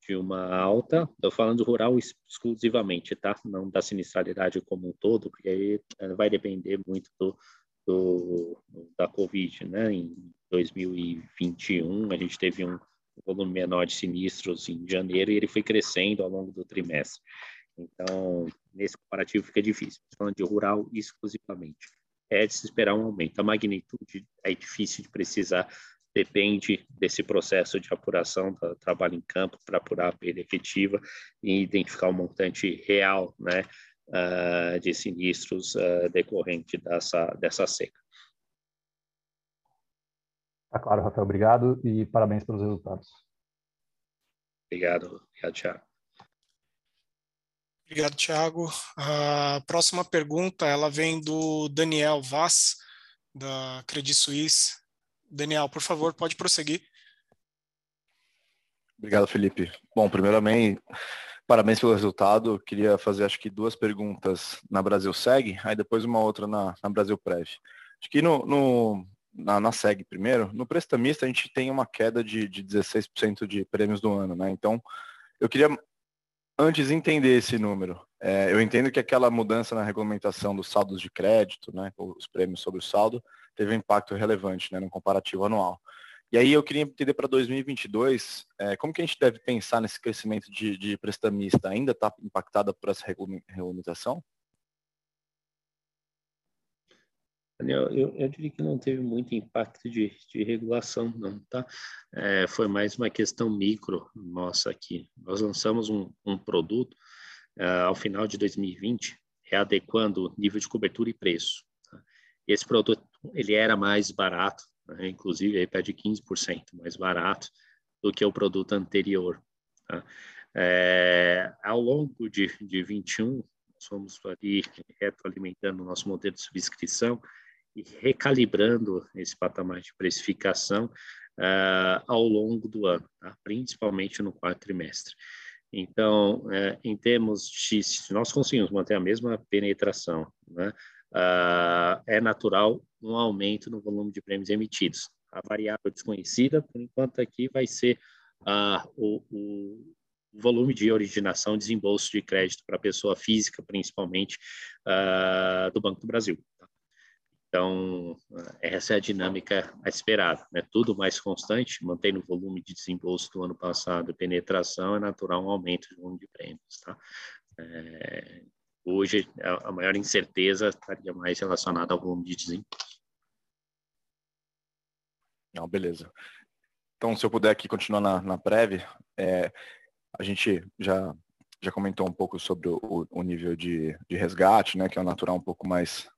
de uma alta, estou falando rural exclusivamente, tá? Não da sinistralidade como um todo, porque aí é, vai depender muito do, do, da Covid, né? Em 2021, a gente teve um volume menor de sinistros em janeiro e ele foi crescendo ao longo do trimestre. Então, nesse comparativo fica difícil. Falando de rural exclusivamente, é de se esperar um aumento. A magnitude é difícil de precisar, depende desse processo de apuração do trabalho em campo para apurar a perda efetiva e identificar o montante real, né, uh, de sinistros uh, decorrente dessa dessa seca. Tá claro, Rafael. Obrigado e parabéns pelos resultados. Obrigado. Obrigado, Thiago. Obrigado, Thiago. A próxima pergunta, ela vem do Daniel Vaz, da Credit Suisse. Daniel, por favor, pode prosseguir. Obrigado, Felipe. Bom, primeiramente, parabéns pelo resultado. Eu queria fazer, acho que, duas perguntas na Brasil Segue, aí depois uma outra na, na Brasil Prev. Acho que no, no, na, na SEG primeiro, no prestamista a gente tem uma queda de, de 16% de prêmios do ano, né? Então, eu queria antes entender esse número. É, eu entendo que aquela mudança na regulamentação dos saldos de crédito, né, os prêmios sobre o saldo, teve um impacto relevante né, no comparativo anual. E aí eu queria entender para 2022, é, como que a gente deve pensar nesse crescimento de, de prestamista? Ainda está impactada por essa regulamentação? Daniel, eu, eu diria que não teve muito impacto de, de regulação, não, tá? É, foi mais uma questão micro nossa aqui. Nós lançamos um, um produto uh, ao final de 2020, readequando nível de cobertura e preço. Tá? Esse produto, ele era mais barato, né? inclusive aí pede 15% mais barato do que o produto anterior. Tá? É, ao longo de, de 21, nós fomos ali retroalimentando o nosso modelo de subscrição e recalibrando esse patamar de precificação uh, ao longo do ano, tá? principalmente no quarto trimestre. Então, uh, em termos de, se nós conseguimos manter a mesma penetração, né, uh, é natural um aumento no volume de prêmios emitidos. A variável desconhecida, por enquanto, aqui vai ser o, o volume de originação e desembolso de crédito para pessoa física, principalmente do Banco do Brasil. Então, essa é a dinâmica esperada, né? Tudo mais constante, mantendo o volume de desembolso do ano passado, penetração, é natural um aumento de volume de prêmios, tá? É, hoje, a maior incerteza estaria mais relacionada ao volume de desembolso. Não, beleza. Então, se eu puder aqui continuar na, na Prev, é, a gente já, já comentou um pouco sobre o, o nível de, de resgate, né, que é um natural um pouco mais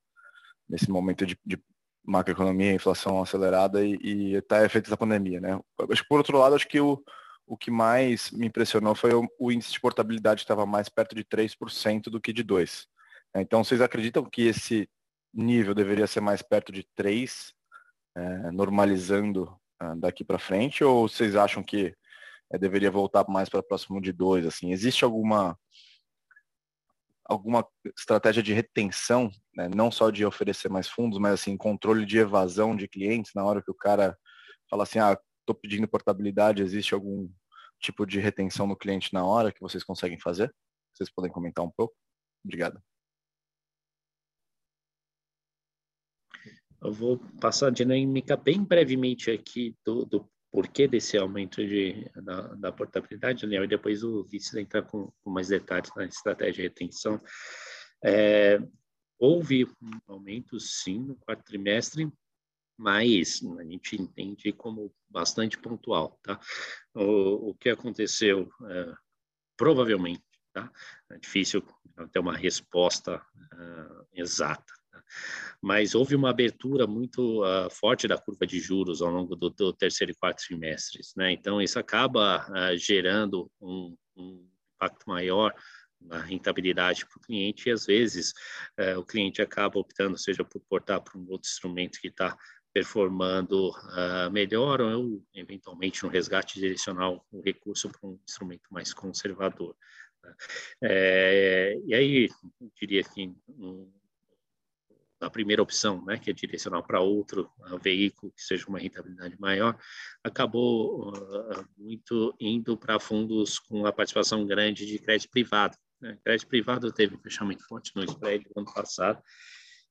nesse momento de, de macroeconomia, inflação acelerada e, e até efeitos da pandemia, né? Acho que por outro lado, acho que o, o que mais me impressionou foi o, o índice de portabilidade que estava mais perto de 3% do que de 2%. Então, vocês acreditam que esse nível deveria ser mais perto de 3%, é, normalizando é, daqui para frente, ou vocês acham que é, deveria voltar mais para próximo de 2%? Assim? Existe alguma alguma estratégia de retenção, né? não só de oferecer mais fundos, mas assim, controle de evasão de clientes na hora que o cara fala assim, ah, estou pedindo portabilidade, existe algum tipo de retenção no cliente na hora que vocês conseguem fazer? Vocês podem comentar um pouco? Obrigado. Eu vou passar a dinâmica bem brevemente aqui do, do porquê desse aumento de, da, da portabilidade, Daniel, e depois o Vice entrar com, com, mais detalhes na estratégia de retenção. É, houve um aumento, sim, no quarto trimestre, mas a gente entende como bastante pontual, tá? O, o que aconteceu, é, provavelmente, tá? É difícil ter uma resposta uh, exata, mas houve uma abertura muito uh, forte da curva de juros ao longo do, do, terceiro e quarto trimestres, né? Então isso acaba uh, gerando um, um, impacto maior na rentabilidade para o cliente e às vezes uh, o cliente acaba optando, seja por portar para um outro instrumento que está performando uh, melhor ou eventualmente no resgate direcional o recurso para um instrumento mais conservador. É, e aí, eu diria que um, a primeira opção, né, que é direcionar para outro uh, veículo que seja uma rentabilidade maior, acabou uh, muito indo para fundos com a participação grande de crédito privado. Né? Crédito privado teve um fechamento forte no spread no ano passado,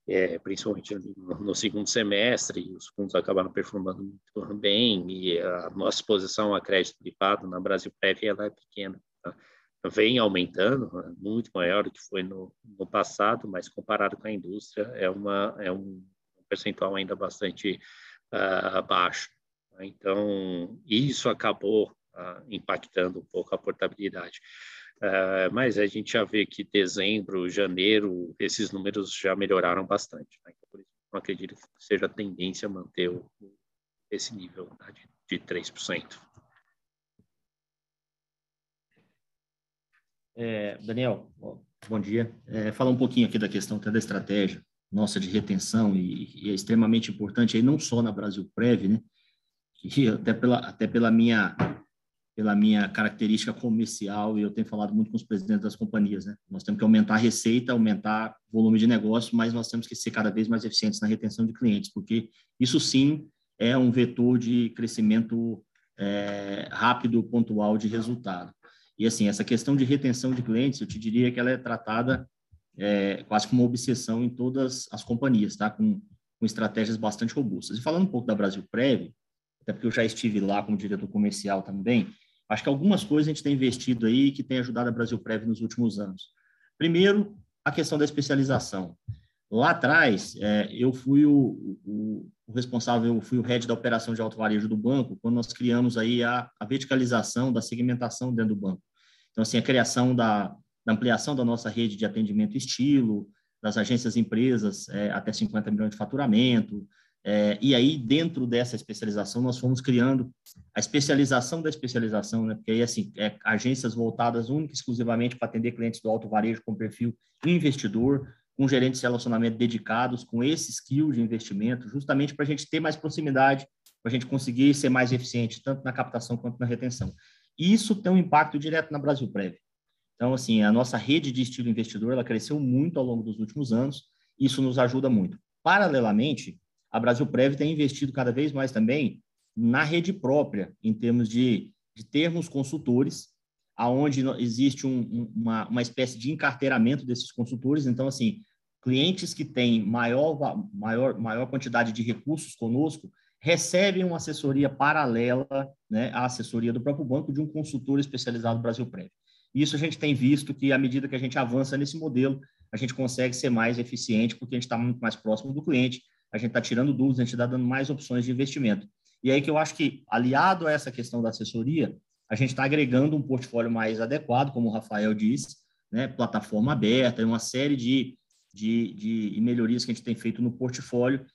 é, principalmente no, no, segundo semestre, os fundos acabaram performando muito bem, e a nossa exposição a crédito privado na Brasil Prévia ela é pequena. Tá? vem aumentando, né, muito maior do que foi no, no passado, mas comparado com a indústria é, uma, é um percentual ainda bastante uh, baixo. Então, isso acabou uh, impactando um pouco a portabilidade. Uh, mas a gente já vê que dezembro, janeiro, esses números já melhoraram bastante. Né? Então, por isso, não acredito que seja a tendência manter o, esse nível tá? de, de 3%. É, Daniel, bom dia. É, falar um pouquinho aqui da questão até da estratégia nossa de retenção e, e, é extremamente importante aí não só na Brasil Prev, né? Que até pela até pela minha pela minha característica comercial e eu tenho falado muito com os presidentes das companhias, né? Nós temos que aumentar a receita, aumentar o volume de negócio, mas nós temos que ser cada vez mais eficientes na retenção de clientes, porque isso sim é um vetor de crescimento é, rápido, pontual de resultado. E assim, essa questão de retenção de clientes, eu te diria que ela é tratada é, quase como uma obsessão em todas as companhias, tá? Com, com estratégias bastante robustas. E falando um pouco da Brasil Prev, até porque eu já estive lá como diretor comercial também, acho que algumas coisas a gente tem investido aí que tem ajudado a Brasil Prev nos últimos anos. Primeiro, a questão da especialização. Lá atrás, é, eu fui o, o, o, responsável, eu fui o head da operação de alto varejo do banco, quando nós criamos aí a, a verticalização da segmentação dentro do banco. Então, assim, a criação da, da ampliação da nossa rede de atendimento estilo, das agências empresas é, até 50 milhões de faturamento, é, e aí, dentro dessa especialização, nós fomos criando a especialização da especialização, né? porque aí, assim, é, agências voltadas única e exclusivamente para atender clientes do alto varejo com perfil investidor, com gerentes de relacionamento dedicados, com esse skill de investimento, justamente para a gente ter mais proximidade, para a gente conseguir ser mais eficiente, tanto na captação quanto na retenção. E isso tem um impacto direto na Brasil Prev. Então, assim, a nossa rede de estilo investidor, ela cresceu muito ao longo dos últimos anos, isso nos ajuda muito. Paralelamente, a Brasil Prev tem investido cada vez mais também na rede própria, em termos de, de termos consultores, aonde existe um, uma, uma espécie de encarteiramento desses consultores. Então, assim, clientes que têm maior, maior, maior quantidade de recursos conosco recebem uma assessoria paralela né, à assessoria do próprio banco de um consultor especializado Brasil Prévio. Isso a gente tem visto que, à medida que a gente avança nesse modelo, a gente consegue ser mais eficiente, porque a gente está muito mais próximo do cliente, a gente está tirando dúvidas, a gente está dando mais opções de investimento. E aí que eu acho que, aliado a essa questão da assessoria, a gente está agregando um portfólio mais adequado, como o Rafael disse, né, plataforma aberta, uma série de de, de melhorias que a gente tem feito no portfólio,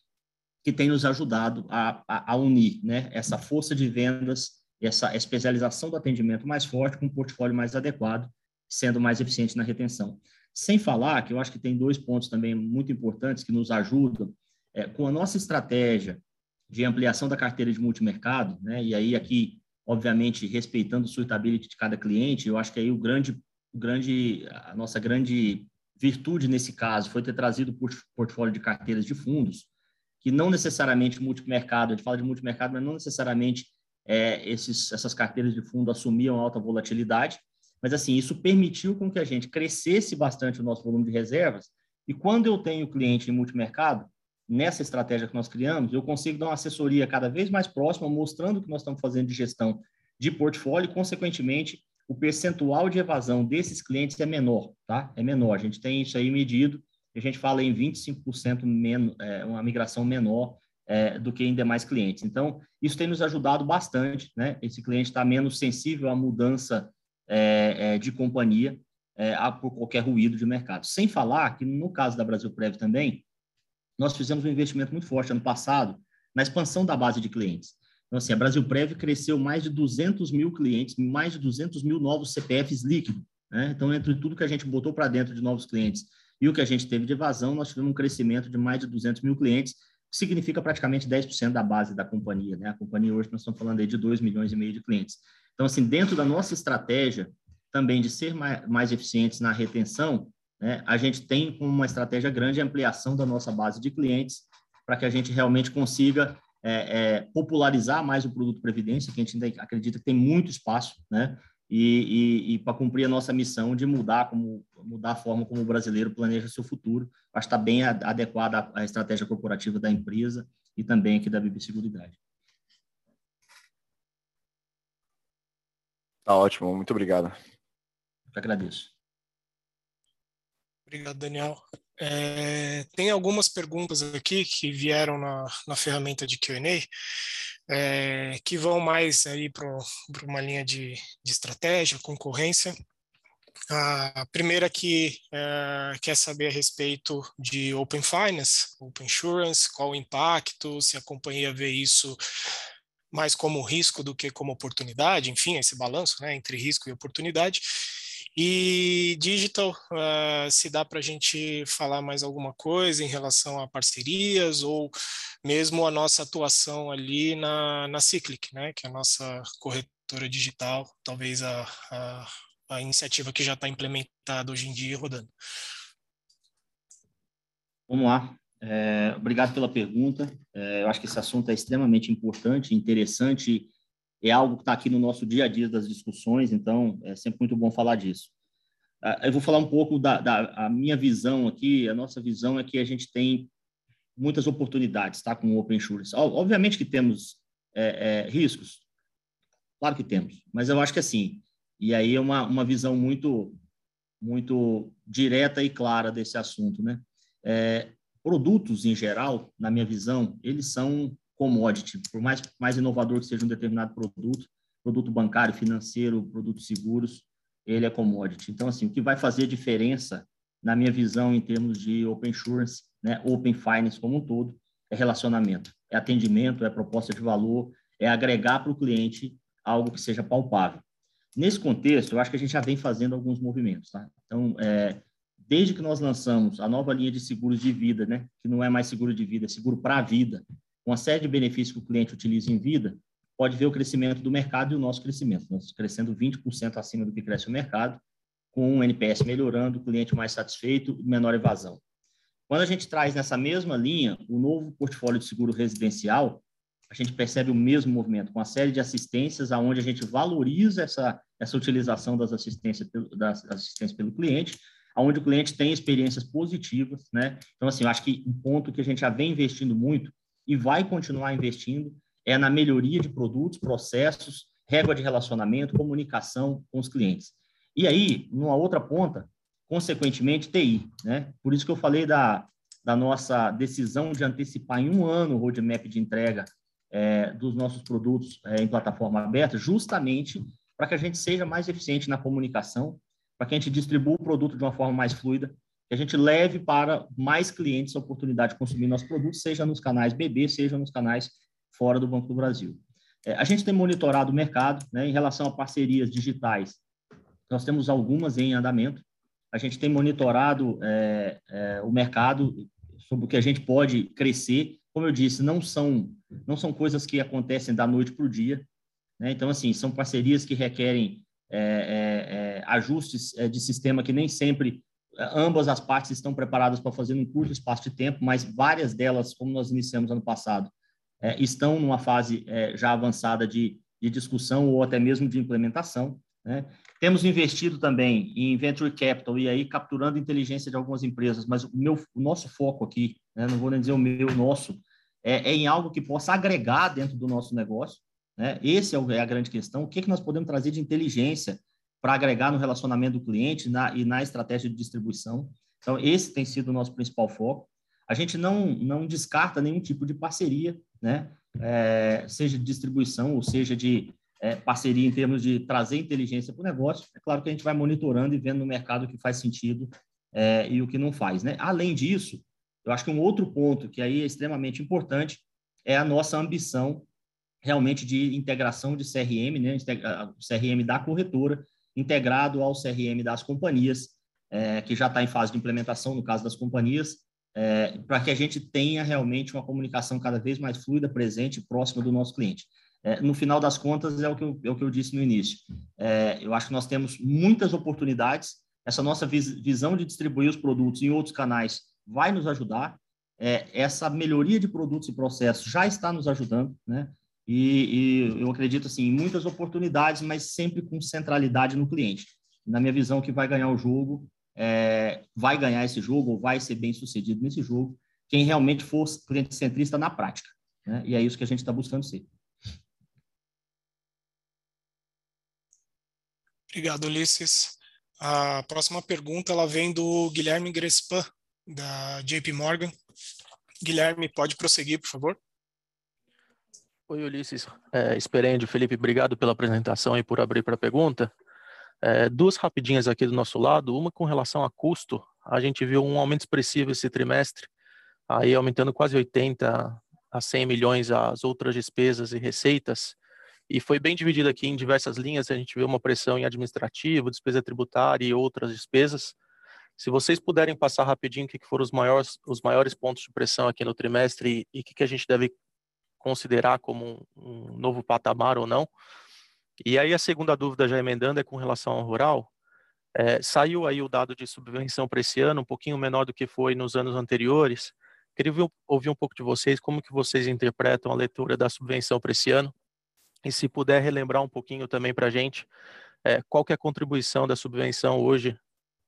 que tem nos ajudado a, a, a unir né, essa força de vendas, essa especialização do atendimento mais forte com um portfólio mais adequado, sendo mais eficiente na retenção. Sem falar que eu acho que tem dois pontos também muito importantes que nos ajudam é, com a nossa estratégia de ampliação da carteira de multimercado, né, e aí aqui, obviamente, respeitando o suitability de cada cliente, eu acho que aí o grande, o grande, a nossa grande virtude nesse caso foi ter trazido o portfólio de carteiras de fundos, que não necessariamente multimercado, a gente fala de multimercado, mas não necessariamente é, esses, essas carteiras de fundo assumiam alta volatilidade, mas assim, isso permitiu com que a gente crescesse bastante o nosso volume de reservas, e quando eu tenho cliente em multimercado, nessa estratégia que nós criamos, eu consigo dar uma assessoria cada vez mais próxima, mostrando o que nós estamos fazendo de gestão de portfólio e, consequentemente, o percentual de evasão desses clientes é menor, tá? É menor. A gente tem isso aí medido, a gente fala em 25% menos, é, uma migração menor é, do que em demais clientes. Então, isso tem nos ajudado bastante, né? Esse cliente está menos sensível à mudança é, é de companhia é, a, por qualquer ruído de mercado. Sem falar que, no caso da Brasil Prev também, nós fizemos um investimento muito forte ano passado na expansão da base de clientes. Então, assim, a Brasil Prev cresceu mais de 200 mil clientes, mais de 200 mil novos CPFs líquidos. Né? Então, entre tudo que a gente botou para dentro de novos clientes e o que a gente teve de evasão, nós tivemos um crescimento de mais de 200 mil clientes, que significa praticamente 10% da base da companhia. Né? A companhia hoje, nós estamos falando aí de 2 milhões e meio de clientes. Então, assim, dentro da nossa estratégia também de ser mais, mais eficientes na retenção, né, a gente tem uma estratégia grande a ampliação da nossa base de clientes para que a gente realmente consiga é, é, popularizar mais o produto Previdência, que a gente ainda acredita que tem muito espaço, né? E, e, e para cumprir a nossa missão de mudar, como, mudar a forma como o brasileiro planeja seu futuro, acho que está bem adequada à estratégia corporativa da empresa e também aqui da BB Seguridade. Tá ótimo, muito obrigado. Eu agradeço. Obrigado, Daniel. É, tem algumas perguntas aqui que vieram na, na ferramenta de Q&A é, que vão mais aí para uma linha de, de estratégia, concorrência. A primeira que é, quer saber a respeito de Open Finance, Open Insurance, qual o impacto, se a companhia vê isso mais como risco do que como oportunidade, enfim, esse balanço né, entre risco e oportunidade. E digital, uh, se dá para a gente falar mais alguma coisa em relação a parcerias ou mesmo a nossa atuação ali na, na Cyclic, né, que é a nossa corretora digital, talvez a, a, a iniciativa que já está implementada hoje em dia rodando. Vamos lá. É, obrigado pela pergunta. É, eu acho que esse assunto é extremamente importante, interessante é algo que está aqui no nosso dia a dia das discussões, então é sempre muito bom falar disso. Ah, eu vou falar um pouco da, da minha visão aqui, a nossa visão é que a gente tem muitas oportunidades, tá, com o Open Insurance. Obviamente que temos é, é, riscos, claro que temos, mas eu acho que assim, e aí é uma, uma visão muito, muito direta e clara desse assunto, né? É, produtos em geral, na minha visão, eles são commodity, por mais, mais inovador que seja um determinado produto, produto bancário, financeiro, produtos seguros, ele é commodity. Então, assim, o que vai fazer diferença, na minha visão, em termos de open insurance, né, open finance como um todo, é relacionamento, é atendimento, é proposta de valor, é agregar para o cliente algo que seja palpável. Nesse contexto, eu acho que a gente já vem fazendo alguns movimentos. Tá? Então, é, desde que nós lançamos a nova linha de seguros de vida, né, que não é mais seguro de vida, é seguro para a vida, uma série de benefícios que o cliente utiliza em vida, pode ver o crescimento do mercado e o nosso crescimento. Nós crescendo 20% acima do que cresce o mercado, com o NPS melhorando, o cliente mais satisfeito menor evasão. Quando a gente traz nessa mesma linha o novo portfólio de seguro residencial, a gente percebe o mesmo movimento, com a série de assistências, aonde a gente valoriza essa, essa utilização das assistências, das assistências pelo cliente, aonde o cliente tem experiências positivas, né? Então, assim, eu acho que um ponto que a gente já vem investindo muito e vai continuar investindo é na melhoria de produtos, processos, régua de relacionamento, comunicação com os clientes. E aí, numa outra ponta, consequentemente, TI, né? Por isso que eu falei da, da nossa decisão de antecipar em um ano o roadmap de entrega é, dos nossos produtos é, em plataforma aberta, justamente para que a gente seja mais eficiente na comunicação, para que a gente distribua o produto de uma forma mais fluida, que a gente leve para mais clientes a oportunidade de consumir nosso produto, seja nos canais BB, seja nos canais fora do Banco do Brasil. É, a gente tem monitorado o mercado né, em relação a parcerias digitais. Nós temos algumas em andamento. A gente tem monitorado é, é, o mercado sobre o que a gente pode crescer como eu disse, não são, não são coisas que acontecem da noite para o dia. Né? Então, assim, são parcerias que requerem é, é, é ajustes de sistema que nem sempre ambas as partes estão preparadas para fazer num curto espaço de tempo, mas várias delas, como nós iniciamos ano passado, estão numa fase já avançada de, de discussão ou até mesmo de implementação. Né? Temos investido também em venture capital e aí capturando inteligência de algumas empresas, mas o, meu, o nosso foco aqui, né, não vou nem dizer o meu, o nosso, é, é, em algo que possa agregar dentro do nosso negócio. Né? Esse é, é a grande questão. O que, que nós podemos trazer de inteligência para agregar no relacionamento do cliente na, e na estratégia de distribuição? Então, esse tem sido o nosso principal foco. A gente não, não descarta nenhum tipo de parceria, né? É, seja de distribuição ou seja de é, parceria em termos de trazer inteligência para o negócio. É claro que a gente vai monitorando e vendo no mercado o que faz sentido é, e o que não faz. Né? Além disso, eu acho que um outro ponto que aí é extremamente importante é a nossa ambição realmente de integração de CRM, né? o CRM da corretora, integrado ao CRM das companhias, é, que já está em fase de implementação, no caso das companhias, é, para que a gente tenha realmente uma comunicação cada vez mais fluida, presente, próxima do nosso cliente é, no final das contas, é o que eu, é o que eu disse no início. É, eu acho que nós temos muitas oportunidades. Essa nossa vis, visão de distribuir os produtos em outros canais vai nos ajudar. É, essa melhoria de produtos e processos já está nos ajudando, né? E, e, eu acredito assim em muitas oportunidades, mas sempre com centralidade no cliente. Na minha visão, que vai ganhar o jogo, é, vai ganhar esse jogo ou vai ser bem sucedido nesse jogo, quem realmente for cliente centrista na prática. Né? E é isso que a gente está buscando ser. Obrigado, Ulisses. A próxima pergunta ela vem do Guilherme Grespan, da JP Morgan. Guilherme, pode prosseguir, por favor? Oi, Ulisses. É, Felipe, obrigado pela apresentação e por abrir para a pergunta. É, duas rapidinhas aqui do nosso lado. Uma com relação a custo. A gente viu um aumento expressivo esse trimestre, aí aumentando quase 80 a 100 milhões as outras despesas e receitas e foi bem dividido aqui em diversas linhas. A gente vê uma pressão em administrativo, despesa tributária e outras despesas. Se vocês puderem passar rapidinho o que foram os maiores, os maiores pontos de pressão aqui no trimestre e o que, que a gente deve considerar como um, um novo patamar ou não. E aí a segunda dúvida, já emendando, é com relação ao rural. É, saiu aí o dado de subvenção para esse ano, um pouquinho menor do que foi nos anos anteriores. Queria ouvir um pouco de vocês, como que vocês interpretam a leitura da subvenção para esse ano e se puder relembrar um pouquinho também para a gente, é, qual que é a contribuição da subvenção hoje,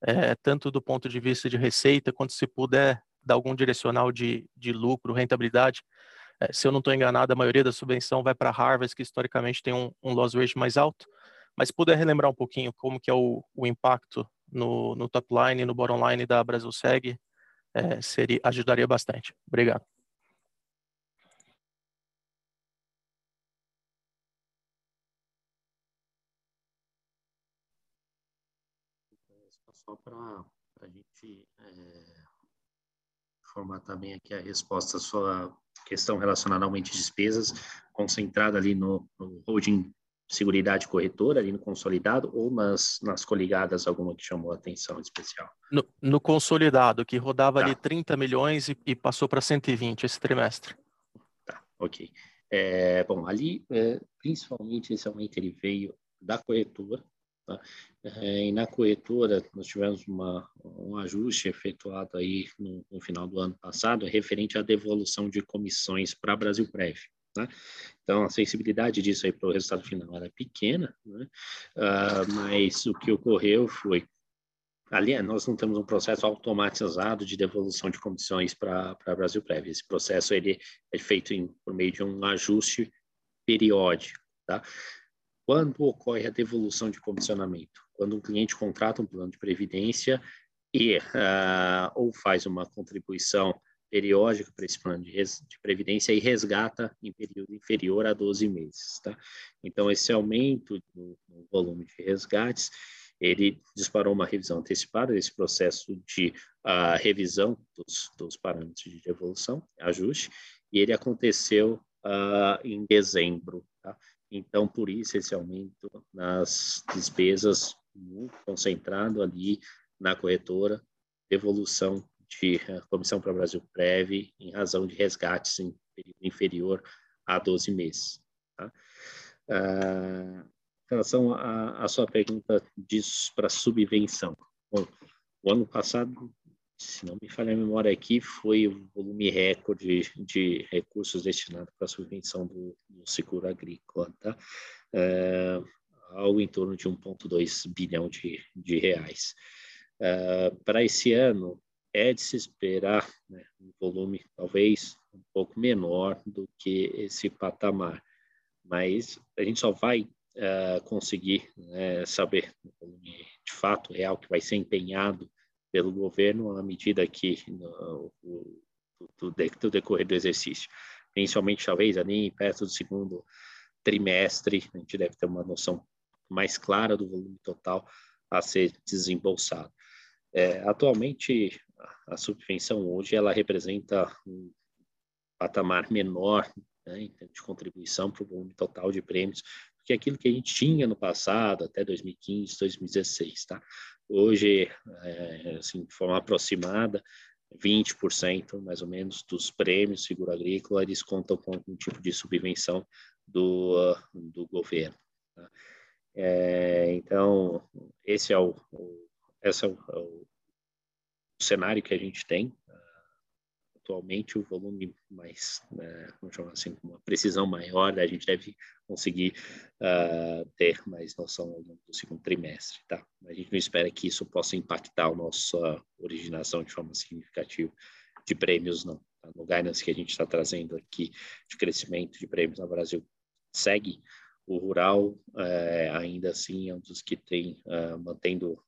é, tanto do ponto de vista de receita, quanto se puder dar algum direcional de, de lucro, rentabilidade. É, se eu não estou enganado, a maioria da subvenção vai para Harvard, que historicamente tem um, um loss ratio mais alto. Mas se puder relembrar um pouquinho como que é o, o impacto no, no top line e no bottom line da Brasil Seg, é, seria, ajudaria bastante. Obrigado. Só para a gente é, formar também aqui a resposta à sua questão relacionada ao aumento de despesas, concentrada ali no, no holding Seguridade Corretora, ali no consolidado, ou nas, nas coligadas, alguma que chamou a atenção especial? No, no consolidado, que rodava tá. ali 30 milhões e, e passou para 120 esse trimestre. Tá, ok. É, bom, ali, é, principalmente, esse aumento ele veio da corretora, Tá? É, e na corretora, nós tivemos uma, um ajuste efetuado aí no, no, final do ano passado, referente à devolução de comissões para Brasil Prev. Né? Então, a sensibilidade disso aí para o resultado final era pequena, né? uh, mas o que ocorreu foi Ali, nós não temos um processo automatizado de devolução de comissões para a Brasil Prev. Esse processo ele é feito em, por meio de um ajuste periódico. Tá? Quando ocorre a devolução de comissionamento? Quando um cliente contrata um plano de previdência e uh, ou faz uma contribuição periódica para esse plano de, de, previdência e resgata em período inferior a 12 meses. Tá? Então, esse aumento no, no volume de resgates, ele disparou uma revisão antecipada desse processo de uh, revisão dos, dos, parâmetros de devolução, ajuste, e ele aconteceu uh, em dezembro. Tá? Então, por isso, esse aumento nas despesas muito concentrado ali na corretora, devolução de eh, comissão para o Brasil Prev em razão de resgates em período inferior a 12 meses. Tá? Ah, em relação à sua pergunta para subvenção, bom, o ano passado, se não me falha a memória aqui, foi o volume recorde de recursos destinados para a subvenção do, do seguro agrícola, tá? É, algo em torno de 1,2 bilhão de, de reais. É, para esse ano, é de se esperar né, um volume talvez um pouco menor do que esse patamar, mas a gente só vai uh, conseguir né, saber o volume de fato real que vai ser empenhado pelo governo à medida que no, do, do decorrer do exercício, principalmente talvez ali perto do segundo trimestre, a gente deve ter uma noção mais clara do volume total a ser desembolsado. É, atualmente, a subvenção hoje ela representa um patamar menor né, de contribuição para o volume total de prêmios que aquilo que a gente tinha no passado, até 2015, 2016, tá? Hoje, é, assim, de forma aproximada, 20% mais ou menos dos prêmios seguro agrícola, eles contam com algum tipo de subvenção do, do governo. Tá? É, então, esse é o, o esse é o, é o cenário que a gente tem atualmente o volume mais, né, assim, com uma precisão maior, a gente deve conseguir uh, ter mais noção ao longo do segundo trimestre, tá? A gente não espera que isso possa impactar a nossa originação de forma significativa de prêmios, não. Tá? No guidance que a gente está trazendo aqui de crescimento de prêmios no Brasil segue o rural, é, ainda assim, é um dos que tem uh, mantendo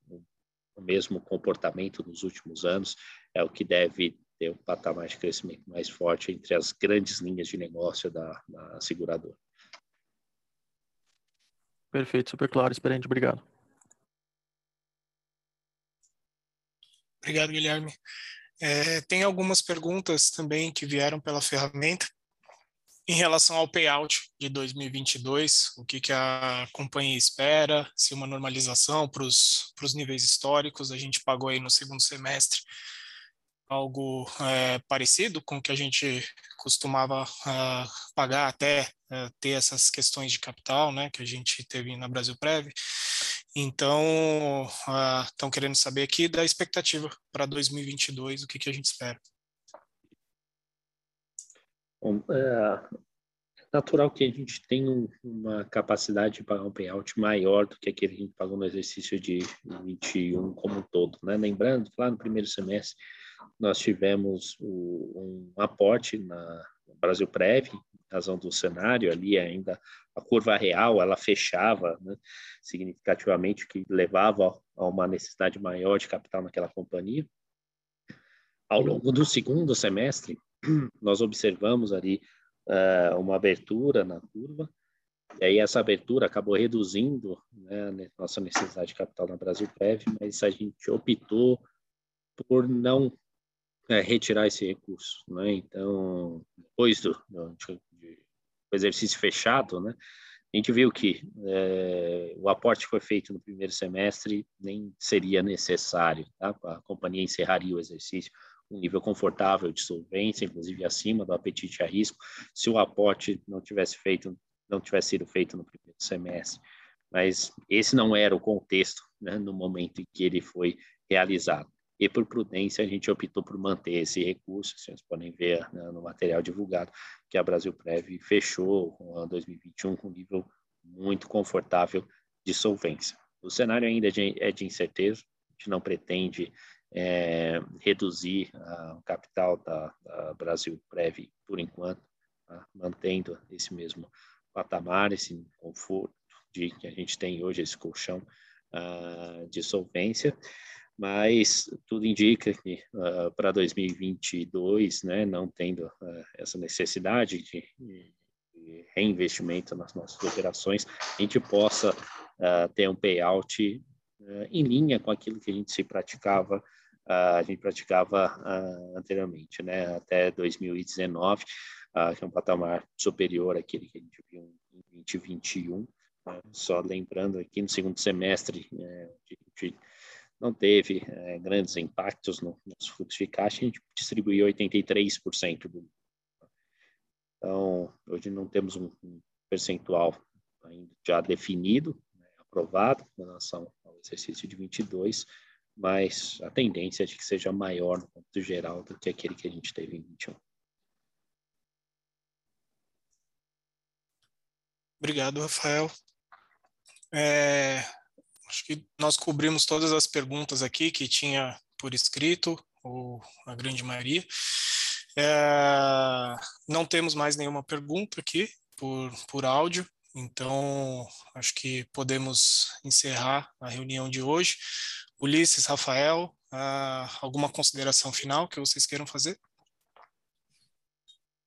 o mesmo comportamento nos últimos anos, é o que deve ter um patamar de crescimento mais forte entre as grandes linhas de negócio da, da seguradora. Perfeito, super claro, experiente, obrigado. Obrigado, Guilherme. É, tem algumas perguntas também que vieram pela ferramenta em relação ao payout de 2022, o que, que a companhia espera, se uma normalização para os níveis históricos, a gente pagou aí no segundo semestre algo é, parecido com o que a gente costumava uh, pagar até uh, ter essas questões de capital, né, que a gente teve na Brasil Prev. Então, estão uh, querendo saber aqui da expectativa para 2022, o que, que a gente espera. Bom, é natural que a gente tenha uma capacidade de pagar um payout maior do que aquele que a gente pagou no exercício de 21 como um todo, né? Lembrando que lá no primeiro semestre nós tivemos o, um aporte na Brasil Prev, razão do cenário ali ainda a curva real ela fechava né, significativamente, que levava a uma necessidade maior de capital naquela companhia. ao longo do segundo semestre, nós observamos ali uh, uma abertura na curva, e aí essa abertura acabou reduzindo né, nossa necessidade de capital na Brasil Prev, mas a gente optou por não é, retirar esse recurso. Né? Então, depois do, do, do, exercício fechado, né, a gente viu que é, o aporte que foi feito no primeiro semestre nem seria necessário. Tá? A companhia encerraria o exercício um nível confortável de solvência, inclusive acima do apetite a risco, se o aporte não tivesse feito, não tivesse sido feito no primeiro semestre. Mas esse não era o contexto né, no momento em que ele foi realizado e por prudência a gente optou por manter esse recurso. Vocês podem ver né, no material divulgado que a Brasil Prev fechou o 2021 com um nível muito confortável de solvência. O cenário ainda é de incerteza, a gente não pretende é, reduzir o capital da, da, Brasil Prev por enquanto, tá? mantendo esse mesmo patamar, esse conforto de que a gente tem hoje, esse colchão uh, de solvência mas tudo indica que uh, para 2022, né, não tendo uh, essa necessidade de, de, reinvestimento nas nossas operações, a gente possa uh, ter um payout em linha com aquilo que a gente se praticava, a gente praticava anteriormente, né, até 2019, que é um patamar superior àquele que a gente viu em 2021. Né, só lembrando aqui no segundo semestre, gente não teve é, grandes impactos no nosso fluxo de caixa, a gente distribuiu 83% do. Então, hoje não temos um, um percentual ainda já definido, né, aprovado em relação ao exercício de 22, mas a tendência é de que seja maior no ponto geral do que aquele que a gente teve em 21. Obrigado, Rafael. É, acho que nós cobrimos todas as perguntas aqui que tinha por escrito, ou a grande maioria. É, não temos mais nenhuma pergunta aqui por, por áudio, então acho que podemos encerrar a reunião de hoje. Ulisses, Rafael, alguma consideração final que vocês queiram fazer?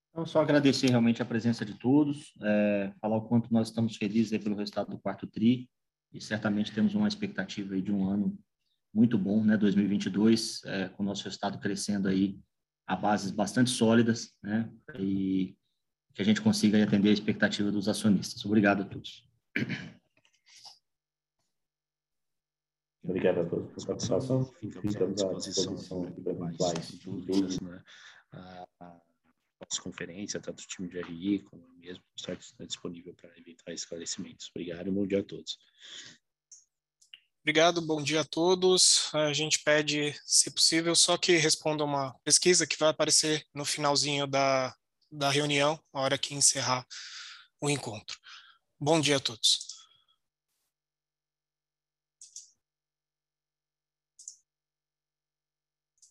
Então, só agradecer realmente a presença de todos, é, falar o quanto nós estamos felizes pelo resultado do quarto TRI, e certamente temos uma expectativa aí de um ano muito bom, né, 2022, é, com o nosso resultado crescendo aí a bases bastante sólidas, né, e que a gente consiga atender a expectativa dos acionistas. Obrigado a todos. Obrigado a todos pela participação. Ficamos à disposição aqui para eventuais dúvidas, né? Nossa conferência, tanto o time de RI como mesmo, está disponível para eventuais esclarecimentos. Obrigado e bom dia a todos. Obrigado, bom dia a todos. A gente pede, se possível, só que responda uma pesquisa que vai aparecer no finalzinho da, da reunião, a hora que encerrar o encontro. Bom dia a todos.